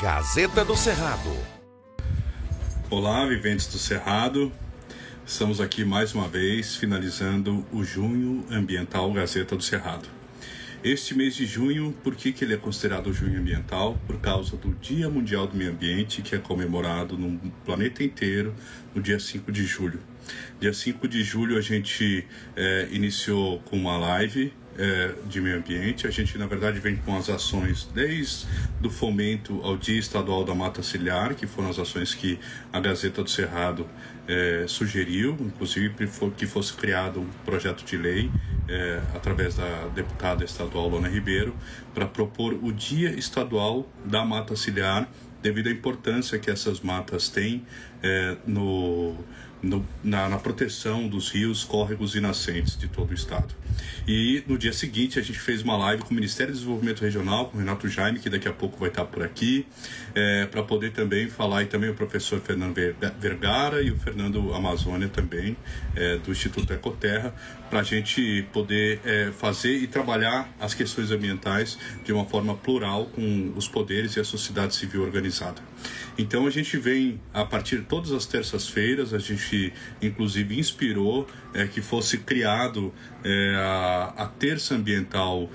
Gazeta do Cerrado. Olá, viventes do Cerrado. Estamos aqui mais uma vez finalizando o Junho Ambiental Gazeta do Cerrado. Este mês de junho, por que, que ele é considerado junho ambiental? Por causa do Dia Mundial do Meio Ambiente, que é comemorado no planeta inteiro no dia 5 de julho. Dia 5 de julho a gente é, iniciou com uma live é, de meio ambiente. A gente, na verdade, vem com as ações desde do fomento ao Dia Estadual da Mata Ciliar, que foram as ações que a Gazeta do Cerrado é, sugeriu, inclusive que fosse criado um projeto de lei é, através da deputada estadual Lona Ribeiro para propor o Dia Estadual da Mata Ciliar devido à importância que essas matas têm é, no, no, na, na, proteção dos rios, córregos e nascentes de todo o estado. E no dia seguinte a gente fez uma live com o Ministério do Desenvolvimento Regional, com o Renato Jaime, que daqui a pouco vai estar por aqui, é, para poder também falar, e também o professor Fernando Vergara e o Fernando Amazônia também, é, do Instituto Ecoterra, para a gente poder é, fazer e trabalhar as questões ambientais de uma forma plural com os poderes e a sociedade civil organizada. Então a gente vem a partir de todas as terças-feiras, a gente inclusive inspirou é, que fosse criado é, a, a terça ambiental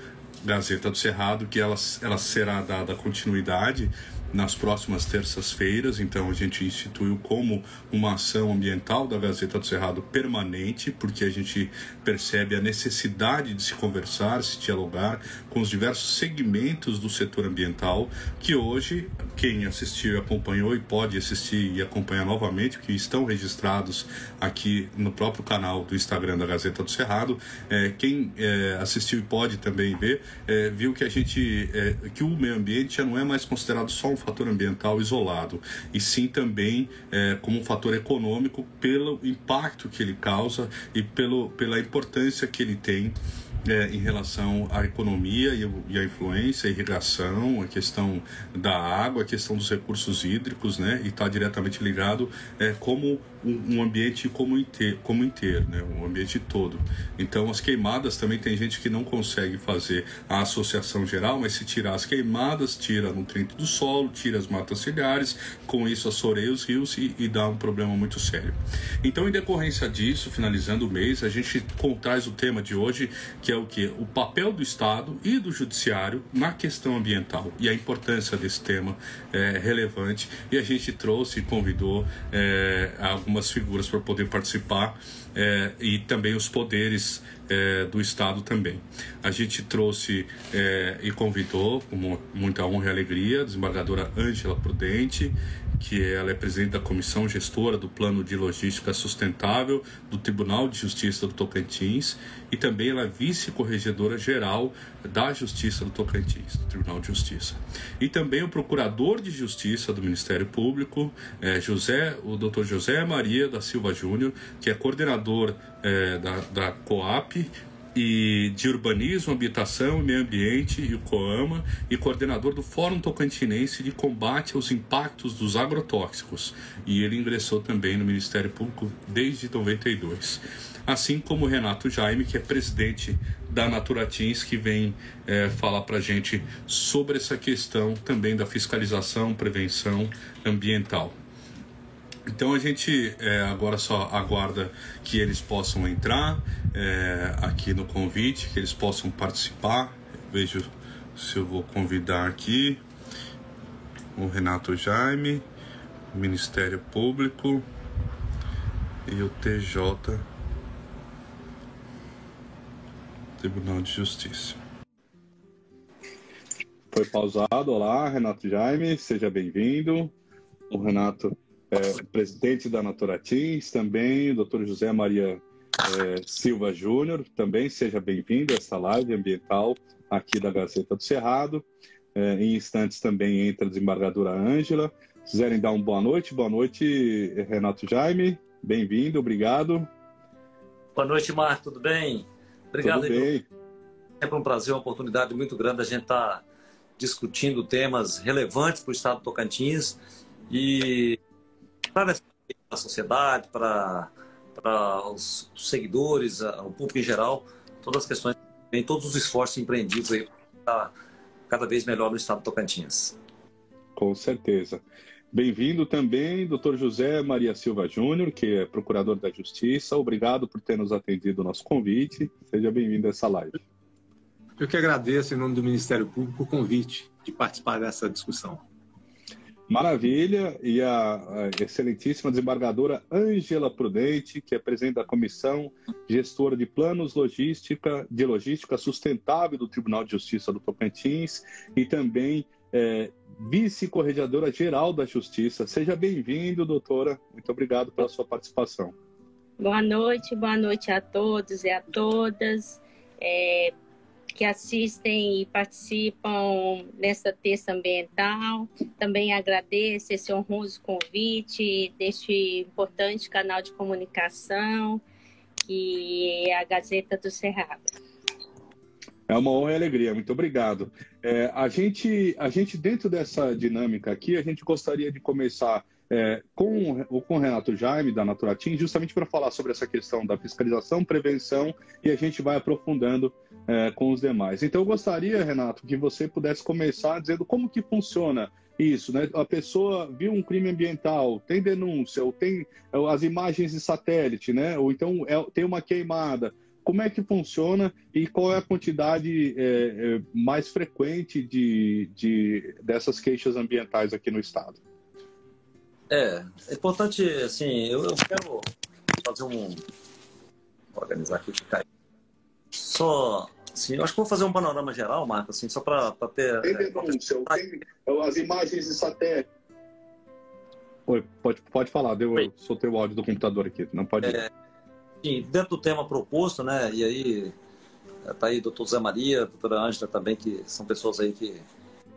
Gazeta do Cerrado, que ela, ela será dada continuidade nas próximas terças-feiras. Então, a gente instituiu como uma ação ambiental da Gazeta do Cerrado permanente, porque a gente percebe a necessidade de se conversar, se dialogar com os diversos segmentos do setor ambiental, que hoje, quem assistiu e acompanhou e pode assistir e acompanhar novamente, que estão registrados aqui no próprio canal do Instagram da Gazeta do Cerrado, é, quem é, assistiu e pode também ver, é, viu que a gente, é, que o meio ambiente já não é mais considerado só um fator ambiental isolado, e sim também é, como um fator econômico pelo impacto que ele causa e pelo, pela importância que ele tem é, em relação à economia e, e à influência, a irrigação, a questão da água, a questão dos recursos hídricos, né? E está diretamente ligado é, como um, ambiente como inteiro, como inteiro, né? Um ambiente todo. Então, as queimadas também tem gente que não consegue fazer a associação geral, mas se tirar as queimadas, tira nutriente do solo, tira as matas ciliares, com isso assoreia os rios e, e dá um problema muito sério. Então, em decorrência disso, finalizando o mês, a gente traz o tema de hoje, que é o que? O papel do Estado e do Judiciário na questão ambiental e a importância desse tema é relevante. E a gente trouxe e convidou é, algumas figuras para poder participar é, e também os poderes é, do Estado também. A gente trouxe é, e convidou, com muita honra e alegria, a desembargadora Ângela Prudente, que ela é presidente da comissão gestora do Plano de Logística Sustentável do Tribunal de Justiça do Tocantins e também ela é vice-corregedora geral da Justiça do Tocantins, do Tribunal de Justiça. E também o Procurador de Justiça do Ministério Público, é, José, o Dr. José Maria da Silva Júnior, que é coordenador é, da, da COAP e de Urbanismo, Habitação e Meio Ambiente, e o COAMA, e coordenador do Fórum Tocantinense de Combate aos Impactos dos Agrotóxicos. E ele ingressou também no Ministério Público desde 92. Assim como Renato Jaime, que é presidente da Naturatins, que vem é, falar para a gente sobre essa questão também da fiscalização, prevenção ambiental. Então a gente é, agora só aguarda que eles possam entrar é, aqui no convite, que eles possam participar. Vejo se eu vou convidar aqui o Renato Jaime, Ministério Público e o TJ, Tribunal de Justiça. Foi pausado. Olá, Renato Jaime, seja bem-vindo. O Renato é, presidente da Naturatins, também o Dr. José Maria é, Silva Júnior, também seja bem-vindo a essa live ambiental aqui da Gazeta do Cerrado. É, em instantes também entra a desembargadora Ângela. Se quiserem dar uma boa noite, boa noite, Renato Jaime, bem-vindo, obrigado. Boa noite, Marco, tudo bem? Obrigado. Tudo bem. É um prazer, uma oportunidade muito grande a gente estar tá discutindo temas relevantes para o Estado do Tocantins e para a sociedade, para, para os seguidores, o público em geral, todas as questões, todos os esforços empreendidos aí para cada vez melhor no estado do Tocantins. Com certeza. Bem-vindo também, doutor José Maria Silva Júnior, que é procurador da Justiça. Obrigado por ter nos atendido o nosso convite. Seja bem-vindo a essa live. Eu que agradeço, em nome do Ministério Público, o convite de participar dessa discussão. Maravilha. E a, excelentíssima desembargadora Ângela Prudente, que é presidente da Comissão Gestora de Planos Logística, de Logística Sustentável do Tribunal de Justiça do Tocantins e também é, vice-corregedora geral da Justiça. Seja bem-vindo, doutora. Muito obrigado pela sua participação. Boa noite, boa noite a todos e a todas é, que assistem e participam nessa terça ambiental. Também agradeço esse honroso convite deste importante canal de comunicação que é a Gazeta do Cerrado. É uma honra e alegria, muito obrigado. É, a, gente, a gente, dentro dessa dinâmica aqui, a gente gostaria de começar é, com, com o Renato Jaime, da Naturatim, justamente para falar sobre essa questão da fiscalização, prevenção, e a gente vai aprofundando é, com os demais. Então, eu gostaria, Renato, que você pudesse começar dizendo como que funciona isso, né? A pessoa viu um crime ambiental, tem denúncia, ou tem as imagens de satélite, né? Ou então é, tem uma queimada como é que funciona e qual é a quantidade é, é, mais frequente de, de, dessas queixas ambientais aqui no estado? É, é importante, assim, eu, eu quero fazer um. organizar aqui ficar aí. Só. Assim, eu acho que vou fazer um panorama geral, Marco, assim, só para ter. Tem denúncia, tem as imagens de satélite. Oi, pode, pode falar, deu, eu soltei o áudio do computador aqui, não pode. É, dentro do tema proposto, né? E aí tá aí o doutor Zé Maria, a doutora Ângela também, que são pessoas aí que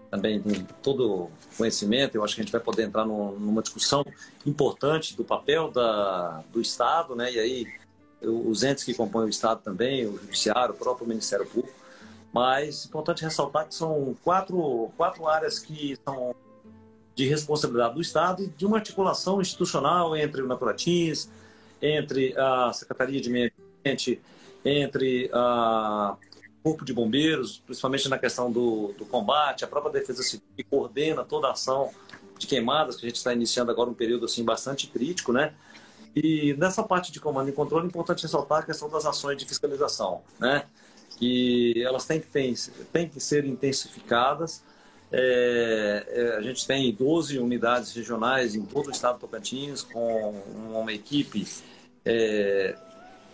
também têm todo conhecimento. Eu acho que a gente vai poder entrar numa discussão importante do papel da, do Estado, né? E aí os entes que compõem o Estado também, o Judiciário, o próprio Ministério Público. Mas é importante ressaltar que são quatro, quatro áreas que são de responsabilidade do Estado e de uma articulação institucional entre o Naturatins, entre a Secretaria de Meio Ambiente, entre a Corpo de Bombeiros, principalmente na questão do, do combate, a própria Defesa Civil que coordena toda a ação de queimadas, que a gente está iniciando agora um período assim bastante crítico, né? E nessa parte de comando e controle é importante ressaltar a questão das ações de fiscalização, né? Que elas têm que, ter, têm que ser intensificadas. É, é, a gente tem 12 unidades regionais em todo o estado do Tocantins, com uma equipe é,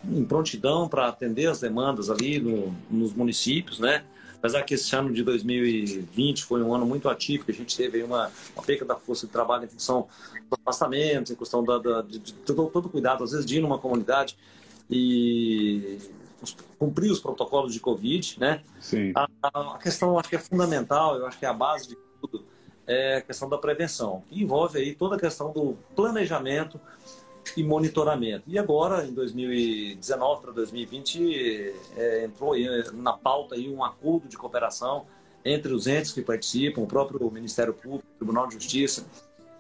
em prontidão para atender as demandas ali no, nos municípios, né? Apesar que esse ano de 2020 foi um ano muito atípico, a gente teve uma, uma perda da força de trabalho em função dos afastamentos, em questão da, da de, de, todo, todo cuidado, às vezes, de ir numa comunidade e cumprir os protocolos de Covid, né? Sim. A, a, questão, acho que é fundamental, eu acho que é a base de tudo, é a questão da prevenção, que envolve aí toda a questão do planejamento, e monitoramento. E agora, em 2019 para 2020, é, entrou na pauta aí um acordo de cooperação entre os entes que participam, o próprio Ministério Público, Tribunal de Justiça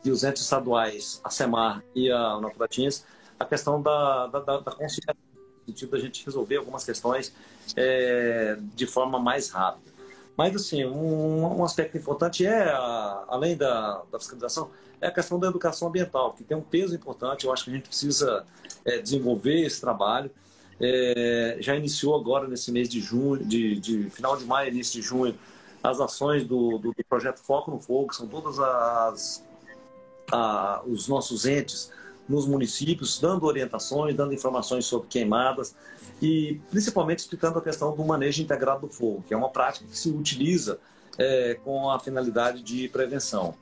e os entes estaduais, a SEMAR e a Unapratins, a questão da, da, da, da conciliação, no sentido da gente resolver algumas questões é, de forma mais rápida. Mas, assim, um, um aspecto importante é, a, além da, da fiscalização, é a questão da educação ambiental, que tem um peso importante. Eu acho que a gente precisa é, desenvolver esse trabalho. É, já iniciou agora nesse mês de junho, de, de, final de maio, início de junho, as ações do, do, do projeto Foco no Fogo, que são todas as a, os nossos entes nos municípios, dando orientações, dando informações sobre queimadas e principalmente explicando a questão do manejo integrado do fogo, que é uma prática que se utiliza é, com a finalidade de prevenção.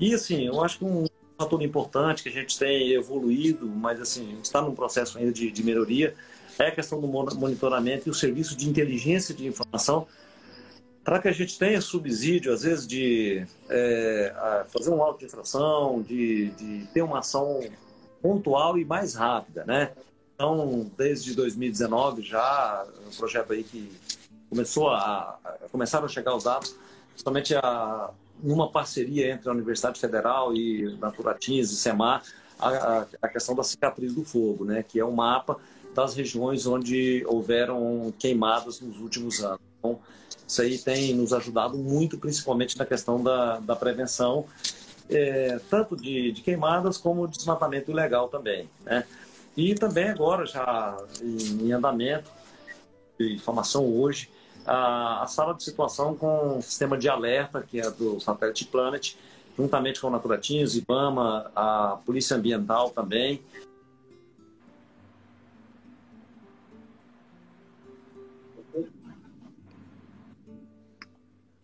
E assim, eu acho que um fator importante que a gente tem evoluído, mas assim, está num processo ainda de, de melhoria, é a questão do monitoramento e o serviço de inteligência de informação para que a gente tenha subsídio, às vezes, de é, fazer um auto de infração, de, de ter uma ação pontual e mais rápida, né? Então, desde 2019 já, um projeto aí que começou a, a começaram a chegar os dados, principalmente a, numa parceria entre a Universidade Federal e Naturatins e SEMAR, a, a, questão da cicatriz do fogo, né, que é um mapa das regiões onde houveram queimadas nos últimos anos. Então, isso aí tem nos ajudado muito, principalmente na questão da, da prevenção é, tanto de, de, queimadas como desmatamento ilegal também. Né? E também agora, já em, em andamento, de informação hoje, a, a, sala de situação com o sistema de alerta, que é do Satellite Planet, juntamente com o Naturatinhos, IBAMA, a Polícia Ambiental também,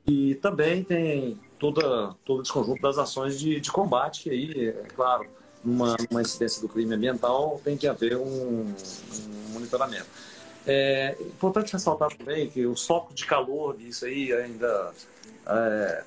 E também tem toda, todo esse conjunto das ações de, de combate, que aí, é claro, numa, numa incidência do crime ambiental tem que haver um, um monitoramento. É importante ressaltar também que o foco de calor disso aí ainda é,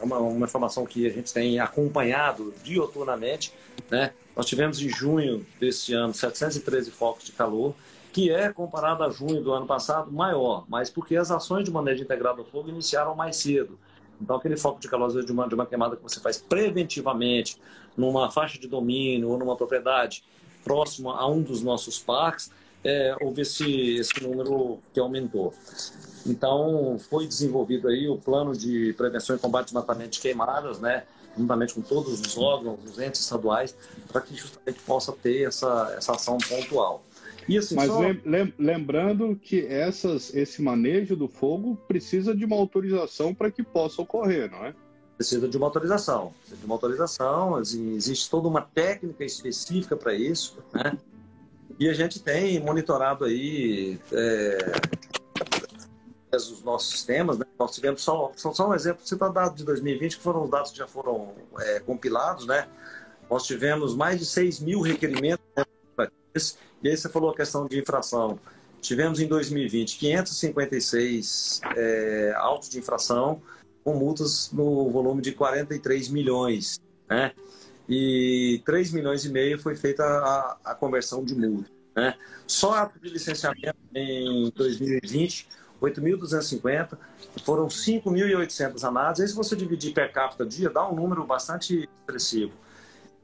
é uma, uma informação que a gente tem acompanhado dioturnamente. Né? Nós tivemos em junho desse ano 713 focos de calor, que é, comparado a junho do ano passado, maior, mas porque as ações de manejo integrado ao fogo iniciaram mais cedo. Então, aquele foco de calor, de uma, de uma queimada que você faz preventivamente numa faixa de domínio ou numa propriedade próxima a um dos nossos parques, é, houve esse, esse número que aumentou. Então, foi desenvolvido aí o plano de prevenção e combate de desmatamento de queimadas, né? juntamente com todos os órgãos, os entes estaduais, para que justamente possa ter essa, essa ação pontual. Assim, Mas só... lembrando que essas, esse manejo do fogo precisa de uma autorização para que possa ocorrer, não é? Precisa de uma autorização. Precisa de uma autorização, assim, existe toda uma técnica específica para isso, né? E a gente tem monitorado aí é, os nossos sistemas, né? Nós tivemos só, só, só um exemplo, você está dado de 2020, que foram os dados que já foram é, compilados, né? Nós tivemos mais de 6 mil requerimentos né, e aí você falou a questão de infração. Tivemos em 2020 556 é, autos de infração com multas no volume de 43 milhões, né? E 3 milhões e meio foi feita a, a conversão de multa, né? Só ato de licenciamento em 2020, 8.250, foram 5.800 análises. Aí se você dividir per capita dia, dá um número bastante expressivo.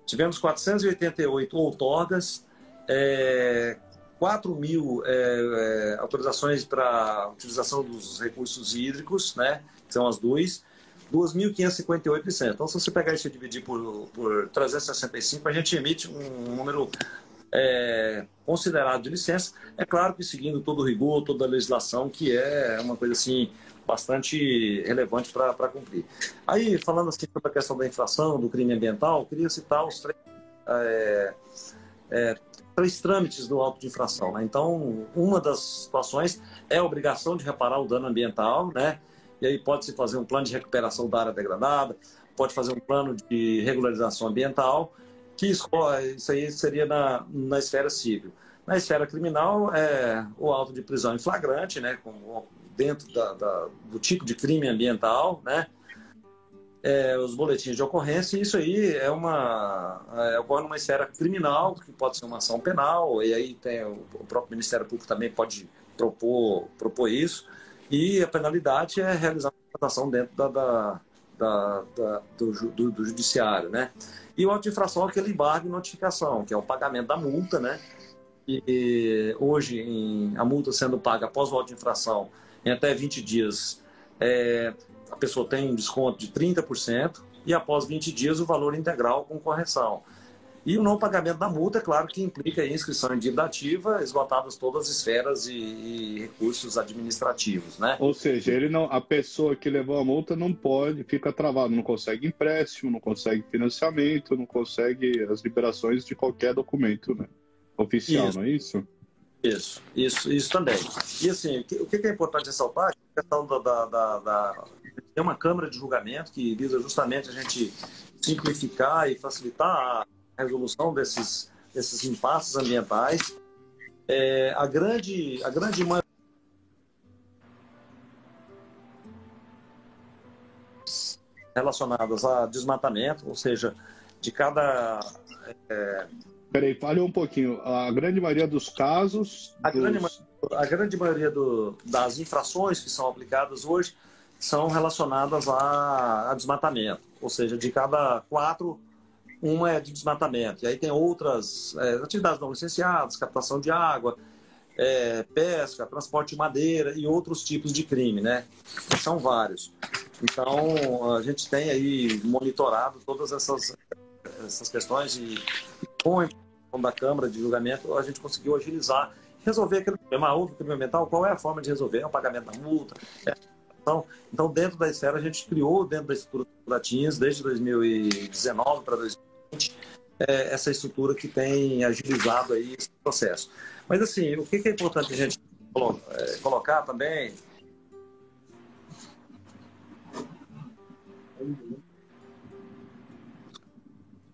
Tivemos 488 outorgas, é, 4 mil é, é, autorizações para utilização dos recursos hídricos, né, que são as duas, 2.558 licenças. Então, se você pegar isso e dividir por, por 365, a gente emite um número é, considerado de licença. É claro que seguindo todo o rigor, toda a legislação, que é uma coisa assim bastante relevante para cumprir. Aí, falando assim sobre a questão da infração, do crime ambiental, queria citar os três é, é, três trâmites do auto de infração. Né? Então, uma das situações é a obrigação de reparar o dano ambiental, né? E aí pode-se fazer um plano de recuperação da área degradada, pode fazer um plano de regularização ambiental, que isso aí seria na, na esfera civil. Na esfera criminal, é o auto de prisão em flagrante, né? Com, dentro da, da, do tipo de crime ambiental, né? É, os boletins de ocorrência, e isso aí é uma é, ocorre numa esfera criminal, que pode ser uma ação penal, e aí tem o, próprio Ministério Público também pode propor, propor isso, e a penalidade é realizar uma ação dentro da, da, da, da do, do, do, judiciário, né? E o auto de infração é aquele embargo e notificação, que é o pagamento da multa, né? E hoje, em, a multa sendo paga após o auto de infração em até 20 dias, é, a pessoa tem um desconto de 30% e após 20 dias o valor integral com correção. E o não pagamento da multa, é claro que implica a inscrição em dívida ativa, esgotadas todas as esferas e, e, recursos administrativos, né? Ou seja, ele não, a pessoa que levou a multa não pode, fica travado, não consegue empréstimo, não consegue financiamento, não consegue as liberações de qualquer documento né? oficial, isso. não é isso? Isso, isso, isso também. E assim, o que é importante ressaltar é a questão da, da, da, da tem uma câmara de julgamento que visa justamente a gente simplificar e facilitar a resolução desses, desses impasses ambientais. É, a grande, a grande maioria relacionadas a desmatamento, ou seja, de cada. É... Peraí, fale um pouquinho. A grande maioria dos casos. A, dos... Grande, a grande maioria do, das infrações que são aplicadas hoje são relacionadas a, a desmatamento. Ou seja, de cada quatro, uma é de desmatamento. E aí tem outras é, atividades não licenciadas, captação de água, é, pesca, transporte de madeira e outros tipos de crime, né? São vários. Então, a gente tem aí monitorado todas essas, essas questões e com da Câmara de Julgamento, a gente conseguiu agilizar, resolver aquele problema. Houve crime ambiental, qual é a forma de resolver? É o pagamento da multa? É então, dentro da esfera, a gente criou, dentro da estrutura do Latins, desde 2019 para 2020, é, essa estrutura que tem agilizado aí esse processo. Mas, assim, o que é importante a gente é, colocar também de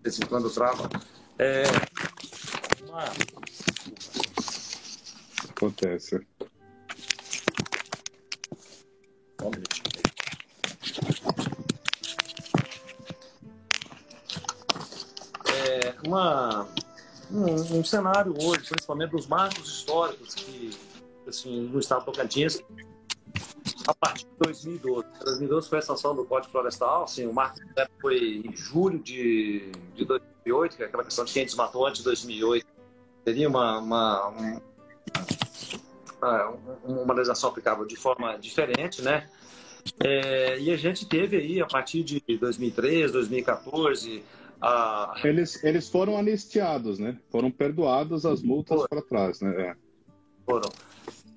vez em quando trava. É uma... Acontece. Um É uma, um, um, cenário hoje, principalmente dos marcos históricos que, assim, no estado do Tocantins, a partir de 2012. 2012 foi a sanção do Código Florestal, assim, o marco foi em julho de, de 2008, que é aquela questão de quem desmatou antes de 2008. Teria uma, uma, uma, uma legislação aplicável de forma diferente, né? É, e a gente teve aí, a partir de 2013, 2014, a... Eles, eles foram anistiados, né? Foram perdoados as multas para trás, né? É. Foram.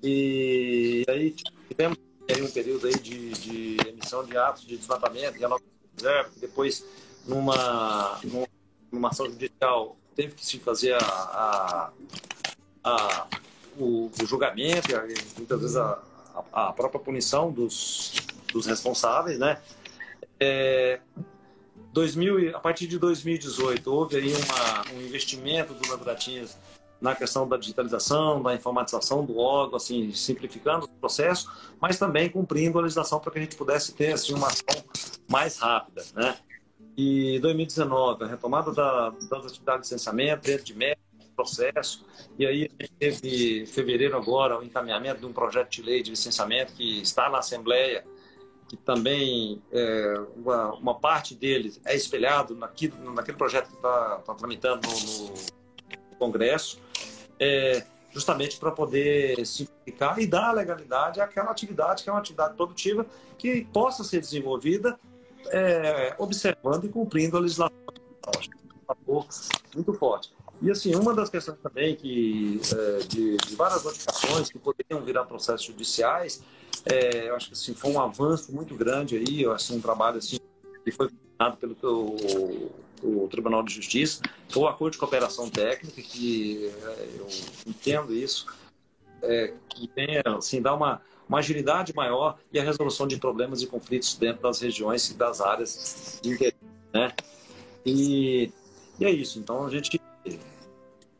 E aí tivemos aí um período aí de, de emissão de atos de desmatamento, e depois numa, numa ação judicial teve que se fazer a, a, a o, o, julgamento, muitas vezes a, a, própria punição dos, dos responsáveis, né? É, 2000, a partir de 2018 houve aí uma, um investimento do Labratinhas na questão da digitalização, da informatização do órgão, assim, simplificando o processo, mas também cumprindo a legislação para que a gente pudesse ter assim, uma ação mais rápida. Né? E 2019, a retomada da, das atividades de licenciamento dentro de método, processo, e aí a gente teve, em fevereiro agora, o encaminhamento de um projeto de lei de licenciamento que está na Assembleia, que também é, uma, uma, parte dele é espelhado naquilo, naquele projeto que está tá tramitando no, no Congresso, é, justamente para poder simplificar e dar legalidade àquela atividade que é uma atividade produtiva que possa ser desenvolvida é, observando e cumprindo a legislação. É muito forte. E assim, uma das questões também que é, de, de, várias notificações que poderiam virar processos judiciais, é, eu acho que assim, foi um avanço muito grande aí, eu acho um trabalho assim que foi coordenado pelo o, o Tribunal de Justiça, foi o acordo de cooperação técnica que é, eu entendo isso, é, que tem assim dá uma uma agilidade maior e a resolução de problemas e conflitos dentro das regiões e das áreas de interesse, né? E, e é isso. Então a gente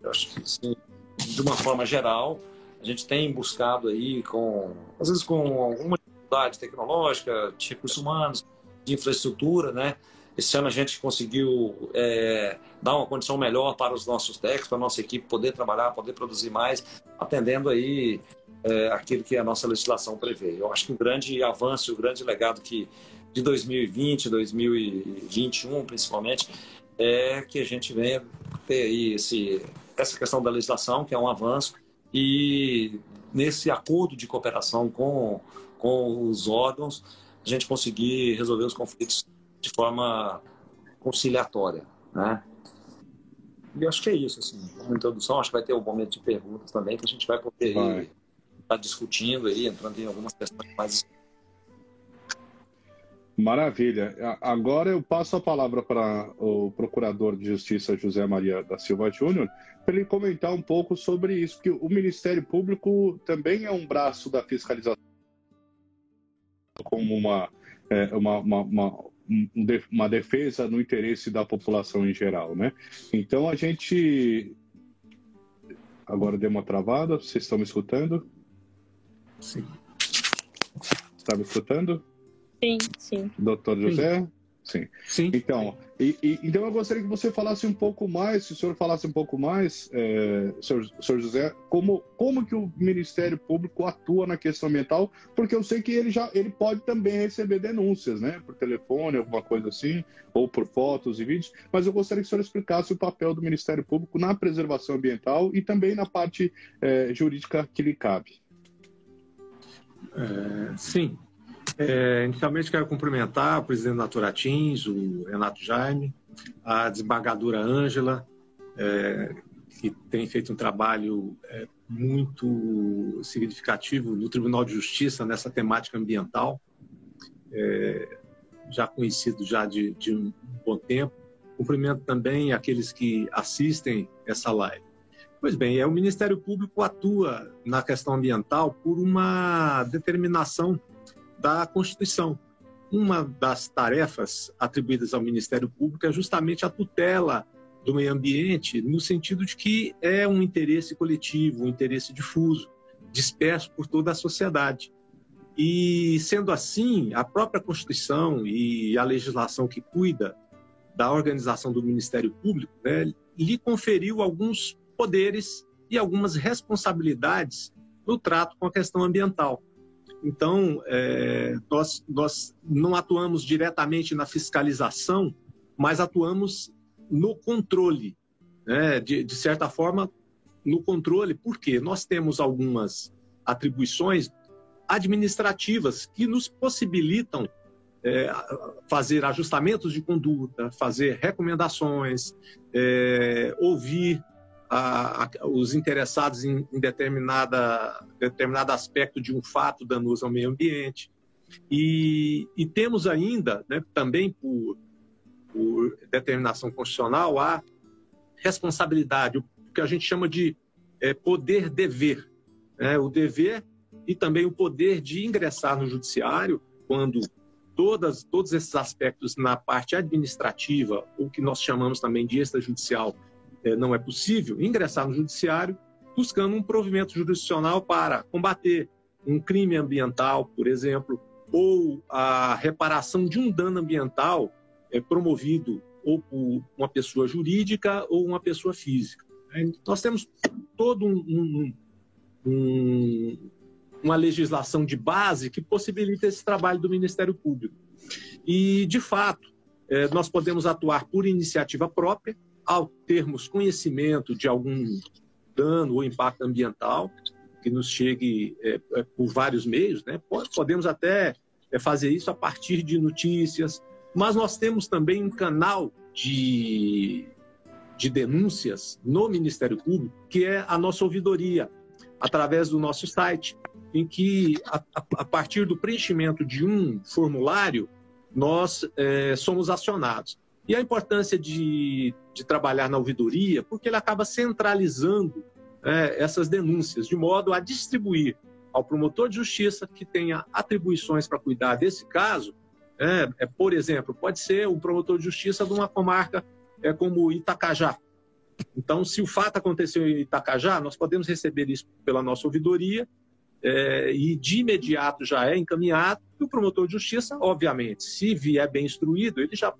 eu acho que, assim, de uma forma geral, a gente tem buscado aí, com, às vezes com alguma dificuldade tecnológica, de recursos humanos, de infraestrutura, né? Esse ano a gente conseguiu é, dar uma condição melhor para os nossos técnicos, para a nossa equipe poder trabalhar, poder produzir mais, atendendo aí é, aquilo que a nossa legislação prevê. Eu acho que o grande avanço, o grande legado que de 2020, 2021 principalmente, é que a gente venha ter aí esse, essa questão da legislação, que é um avanço, e nesse acordo de cooperação com, com os órgãos, a gente conseguir resolver os conflitos de forma conciliatória, né? E acho que é isso, assim, como introdução, acho que vai ter um momento de perguntas também, que a gente vai poder estar tá discutindo aí, entrando em algumas questões mais Maravilha. Agora eu passo a palavra para o Procurador de Justiça José Maria da Silva Júnior para ele comentar um pouco sobre isso, porque o Ministério Público também é um braço da fiscalização como uma, é, uma, uma, uma, uma defesa no interesse da população em geral, né? Então a gente agora deu uma travada. Vocês estão me escutando? Sim. Está me escutando? Sim, sim. Doutor José? Sim. Sim. Então, e, e, então eu gostaria que você falasse um pouco mais, se o senhor falasse um pouco mais, é, senhor, senhor, José, como, como que o Ministério Público atua na questão ambiental, porque eu sei que ele já ele pode também receber denúncias, né, por telefone, alguma coisa assim, ou por fotos e vídeos, mas eu gostaria que o senhor explicasse o papel do Ministério Público na preservação ambiental e também na parte é, jurídica que lhe cabe. É, sim, É, inicialmente quero cumprimentar o presidente da Naturatins, o Renato Jaime, a desembargadora Ângela, é, que tem feito um trabalho é, muito significativo no Tribunal de Justiça nessa temática ambiental, é, já conhecido já de, de um bom tempo. Cumprimento também aqueles que assistem essa live. Pois bem, é, o Ministério Público atua na questão ambiental por uma determinação da Constituição. Uma das tarefas atribuídas ao Ministério Público é justamente a tutela do meio ambiente, no sentido de que é um interesse coletivo, um interesse difuso, disperso por toda a sociedade. E, sendo assim, a própria Constituição e a legislação que cuida da organização do Ministério Público né, lhe conferiu alguns poderes e algumas responsabilidades no trato com a questão ambiental. Então, é, nós, nós não atuamos diretamente na fiscalização, mas atuamos no controle, né? de, de certa forma, no controle, porque nós temos algumas atribuições administrativas que nos possibilitam é, fazer ajustamentos de conduta, fazer recomendações, é, ouvir a, a, os interessados em, em, determinada, determinado aspecto de um fato danoso ao meio ambiente. E, e temos ainda, né, também por, por, determinação constitucional, a responsabilidade, o que a gente chama de é, poder-dever. Né, o dever e também o poder de ingressar no judiciário quando todas, todos esses aspectos na parte administrativa, o que nós chamamos também de extrajudicial, é, não é possível, ingressar no judiciário buscando um provimento jurisdicional para combater um crime ambiental, por exemplo, ou a reparação de um dano ambiental é, promovido ou por uma pessoa jurídica ou uma pessoa física. Nós temos todo um, um, um, uma legislação de base que possibilita esse trabalho do Ministério Público. E, de fato, é, nós podemos atuar por iniciativa própria, ao termos conhecimento de algum dano ou impacto ambiental que nos chegue é, é, por vários meios, né? podemos até é, fazer isso a partir de notícias, mas nós temos também um canal de, de denúncias no Ministério Público, que é a nossa ouvidoria, através do nosso site, em que, a, a partir do preenchimento de um formulário, nós é, somos acionados. E a importância de, de trabalhar na ouvidoria, porque ele acaba centralizando é, essas denúncias, de modo a distribuir ao promotor de justiça que tenha atribuições para cuidar desse caso. É, é, por exemplo, pode ser o promotor de justiça de uma comarca é, como Itacajá. Então, se o fato aconteceu em Itacajá, nós podemos receber isso pela nossa ouvidoria é, e de imediato já é encaminhado. E o promotor de justiça, obviamente, se vier bem instruído, ele já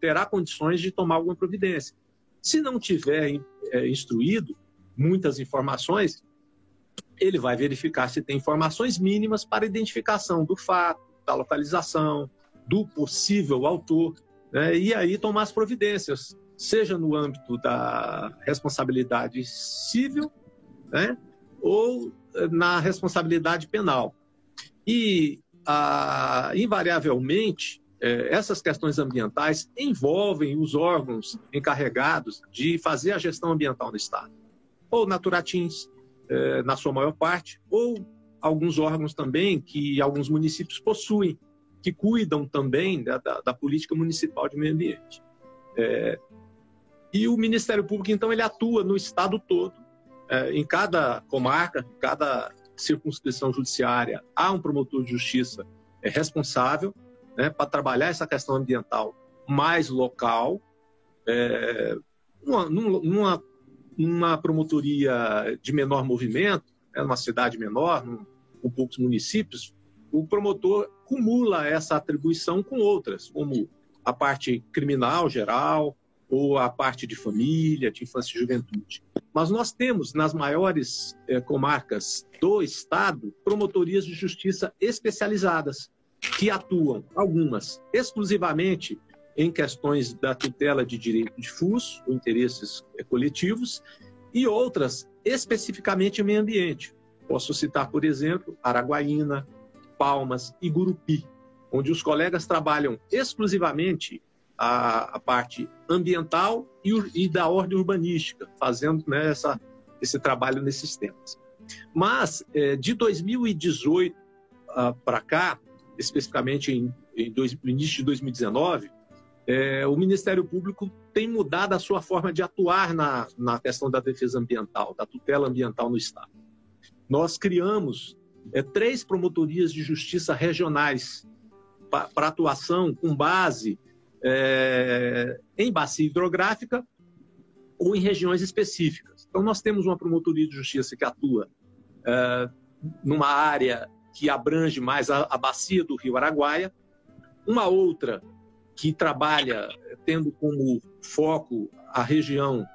terá condições de tomar alguma providência. Se não tiver é, instruído muitas informações, ele vai verificar se tem informações mínimas para identificação do fato, da localização, do possível autor, né, e aí tomar as providências, seja no âmbito da responsabilidade civil, né, ou eh, na responsabilidade penal. E, ah, invariavelmente, essas questões ambientais envolvem os órgãos encarregados de fazer a gestão ambiental no Estado. Ou Naturatins, é, na sua maior parte, ou alguns órgãos também que alguns municípios possuem, que cuidam também da, da, da política municipal de meio ambiente. É, e o Ministério Público, então, ele atua no Estado todo, é, em cada comarca, cada circunscrição judiciária, há um promotor de justiça é, responsável né, para trabalhar essa questão ambiental mais local, é, numa, numa, numa, promotoria de menor movimento, né, numa cidade menor, num, com poucos municípios, o promotor cumula essa atribuição com outras, como a parte criminal geral ou a parte de família, de infância e juventude. Mas nós temos nas maiores eh, comarcas do estado promotorias de justiça especializadas, que atuam, algumas, exclusivamente em questões da tutela de direito difuso, ou interesses eh, coletivos, e outras especificamente em meio ambiente. Posso citar, por exemplo, Araguaína, Palmas e Gurupi, onde os colegas trabalham exclusivamente a, a parte ambiental e, e, da ordem urbanística, fazendo né, essa, esse trabalho nesses temas. Mas, é, de 2018 uh, para cá, especificamente em, em dois, no início de 2019, é, o Ministério Público tem mudado a sua forma de atuar na, na questão da defesa ambiental, da tutela ambiental no Estado. Nós criamos é, três promotorias de justiça regionais para atuação com base é, em bacia hidrográfica ou em regiões específicas. Então, nós temos uma promotoria de justiça que atua é, numa área que abrange mais a, a bacia do Rio Araguaia, uma outra que trabalha tendo como foco a região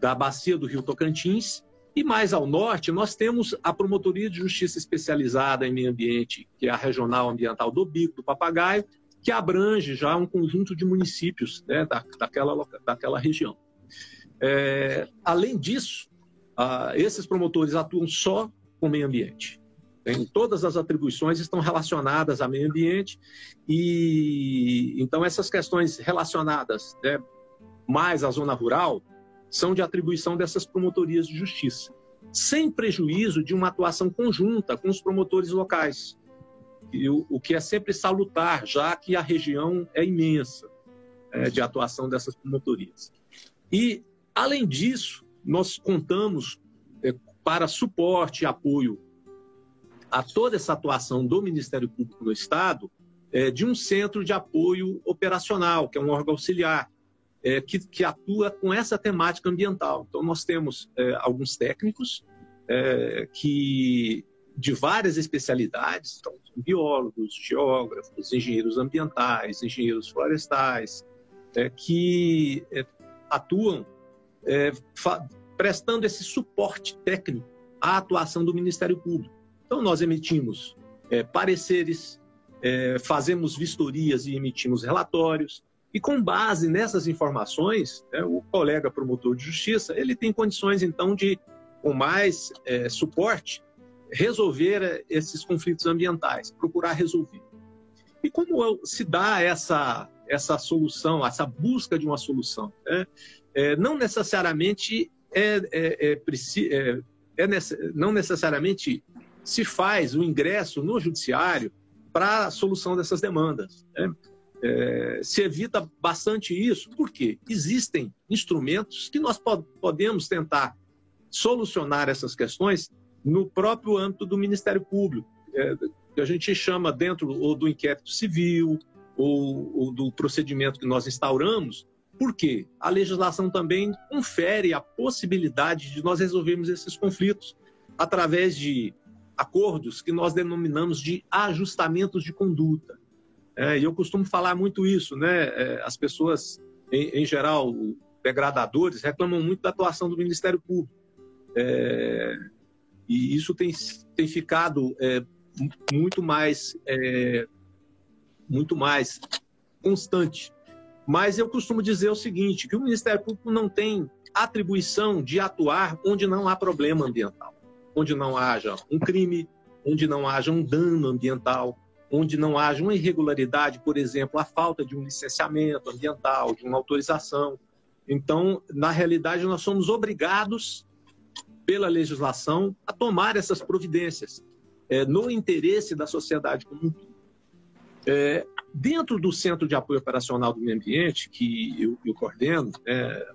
da bacia do Rio Tocantins. E mais ao norte, nós temos a Promotoria de Justiça Especializada em Meio Ambiente, que é a Regional Ambiental do Bico, do Papagaio, que abrange já um conjunto de municípios né, da, daquela, daquela região. É, além disso, ah, esses promotores atuam só com meio ambiente. Em todas as atribuições estão relacionadas ao meio ambiente e então essas questões relacionadas né, mais à zona rural são de atribuição dessas promotorias de justiça, sem prejuízo de uma atuação conjunta com os promotores locais, o que é sempre salutar, já que a região é imensa é, de atuação dessas promotorias. E, além disso, nós contamos é, para suporte e apoio a toda essa atuação do Ministério Público no Estado é, de um centro de apoio operacional, que é um órgão auxiliar, é, que, que, atua com essa temática ambiental. Então, nós temos é, alguns técnicos é, que de várias especialidades, então, biólogos, geógrafos, engenheiros ambientais, engenheiros florestais, é, que é, atuam prestando esse suporte técnico à atuação do Ministério Público. Então, nós emitimos é, pareceres, é, fazemos vistorias e emitimos relatórios. E com base nessas informações, né, o colega promotor de justiça ele tem condições então de, com mais é, suporte, resolver é, esses conflitos ambientais, procurar resolver. E como se dá essa essa solução, essa busca de uma solução? Né? É, não necessariamente é, é, é, é, não necessariamente se faz o ingresso no judiciário para a solução dessas demandas. Né? É, se evita bastante isso, porque existem instrumentos que nós pod podemos tentar solucionar essas questões no próprio âmbito do Ministério Público, é, que a gente chama dentro ou do inquérito civil ou, ou do procedimento que nós instauramos, porque a legislação também confere a possibilidade de nós resolvermos esses conflitos através de acordos que nós denominamos de ajustamentos de conduta. É, e eu costumo falar muito isso, né? É, as pessoas, em, em, geral, degradadores, reclamam muito da atuação do Ministério Público. É, e isso tem, tem ficado é, muito mais é, muito mais constante. Mas eu costumo dizer o seguinte, que o Ministério Público não tem atribuição de atuar onde não há problema ambiental onde não haja um crime, onde não haja um dano ambiental, onde não haja uma irregularidade, por exemplo, a falta de um licenciamento ambiental, de uma autorização. Então, na realidade, nós somos obrigados, pela legislação, a tomar essas providências é, no interesse da sociedade como um todo. É, dentro do Centro de Apoio Operacional do Meio Ambiente, que eu, eu coordeno, é,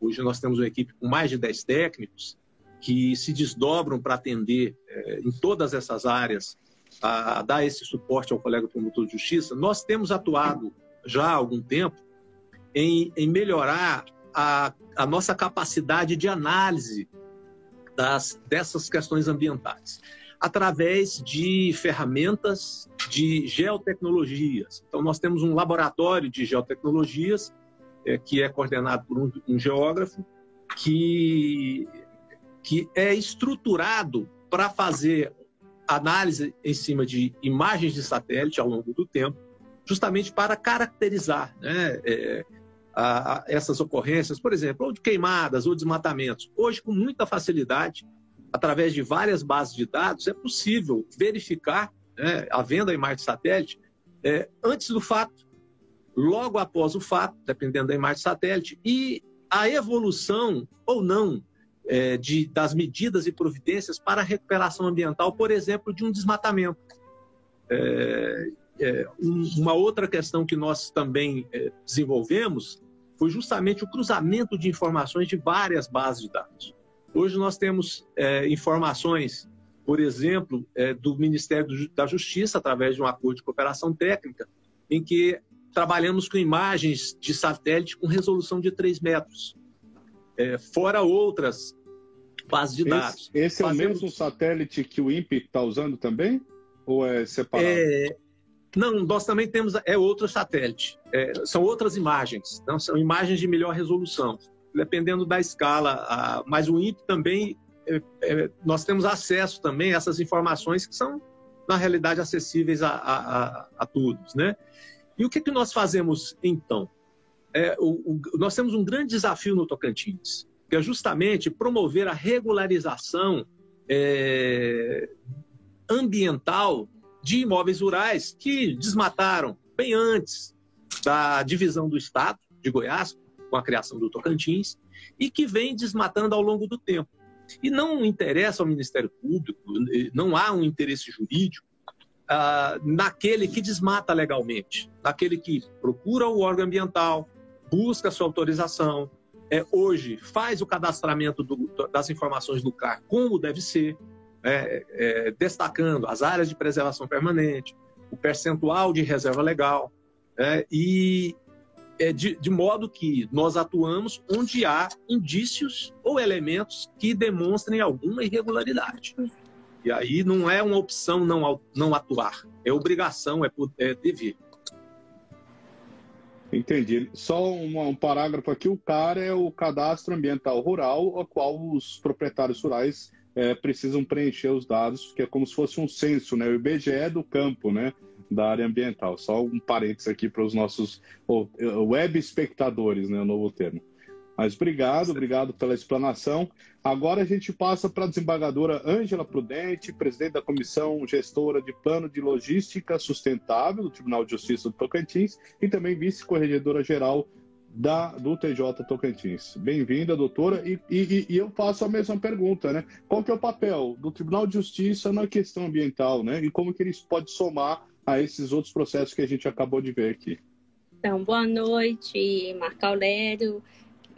hoje nós temos uma equipe com mais de 10 técnicos, que se desdobram para atender é, em todas essas áreas, a, a, dar esse suporte ao colega promotor de justiça, nós temos atuado já há algum tempo em, em melhorar a, a, nossa capacidade de análise das, dessas questões ambientais, através de ferramentas de geotecnologias. Então, nós temos um laboratório de geotecnologias, é, que é coordenado por um, um geógrafo, que que é estruturado para fazer análise em cima de imagens de satélite ao longo do tempo, justamente para caracterizar né, é, a, a, essas ocorrências, por exemplo, ou de queimadas ou desmatamentos. Hoje, com muita facilidade, através de várias bases de dados, é possível verificar né, havendo a imagem de satélite, é, antes do fato, logo após o fato, dependendo da imagem de satélite, e a evolução ou não é, de, das medidas e providências para a recuperação ambiental, por exemplo, de um desmatamento. É, é, uma outra questão que nós também é, desenvolvemos foi justamente o cruzamento de informações de várias bases de dados. Hoje nós temos é, informações, por exemplo, é, do Ministério da Justiça, através de um acordo de cooperação técnica, em que trabalhamos com imagens de satélite com resolução de 3 metros, é, fora outras bases de dados. Esse, esse é Fazemos... o mesmo satélite que o INPE está usando também? Ou é separado? É... Não, nós também temos é outro satélite. É, são outras imagens, não são imagens de melhor resolução dependendo da escala. A, mas o INPE também, é, é, nós temos acesso também a essas informações que são, na realidade, acessíveis a, a, a todos. Né? E o que, que nós fazemos então? É, o, o, nós temos um grande desafio no Tocantins, que é justamente promover a regularização é, ambiental de imóveis rurais que desmataram bem antes da divisão do Estado de Goiás, com a criação do Tocantins, e que vem desmatando ao longo do tempo. E não interessa ao Ministério Público, não há um interesse jurídico ah, naquele que desmata legalmente, naquele que procura o órgão ambiental, busca sua autorização, é, hoje faz o cadastramento do, das informações do CAR como deve ser, é, é, destacando as áreas de preservação permanente, o percentual de reserva legal, é, e, é, de, de modo que nós atuamos onde há indícios ou elementos que demonstrem alguma irregularidade. E aí não é uma opção não, não atuar, é obrigação, é, é dever. Entendi. Só um, parágrafo aqui: o CAR é o Cadastro Ambiental Rural, a qual os proprietários rurais é, precisam preencher os dados, que é como se fosse um censo, né? O IBGE é do campo, né? da área ambiental. Só um parênteses aqui para os nossos web espectadores, né, o novo termo. Mas obrigado, obrigado pela explanação. Agora a gente passa para a desembargadora Ângela Prudente, presidente da Comissão Gestora de Plano de Logística Sustentável do Tribunal de Justiça do Tocantins e também vice-corregedora geral da, do TJ Tocantins. Bem-vinda, doutora. E, e, e, eu faço a mesma pergunta, né? Qual que é o papel do Tribunal de Justiça na questão ambiental, né? E como que ele pode somar a esses outros processos que a gente acabou de ver aqui. Então, boa noite, Marco Aurélio.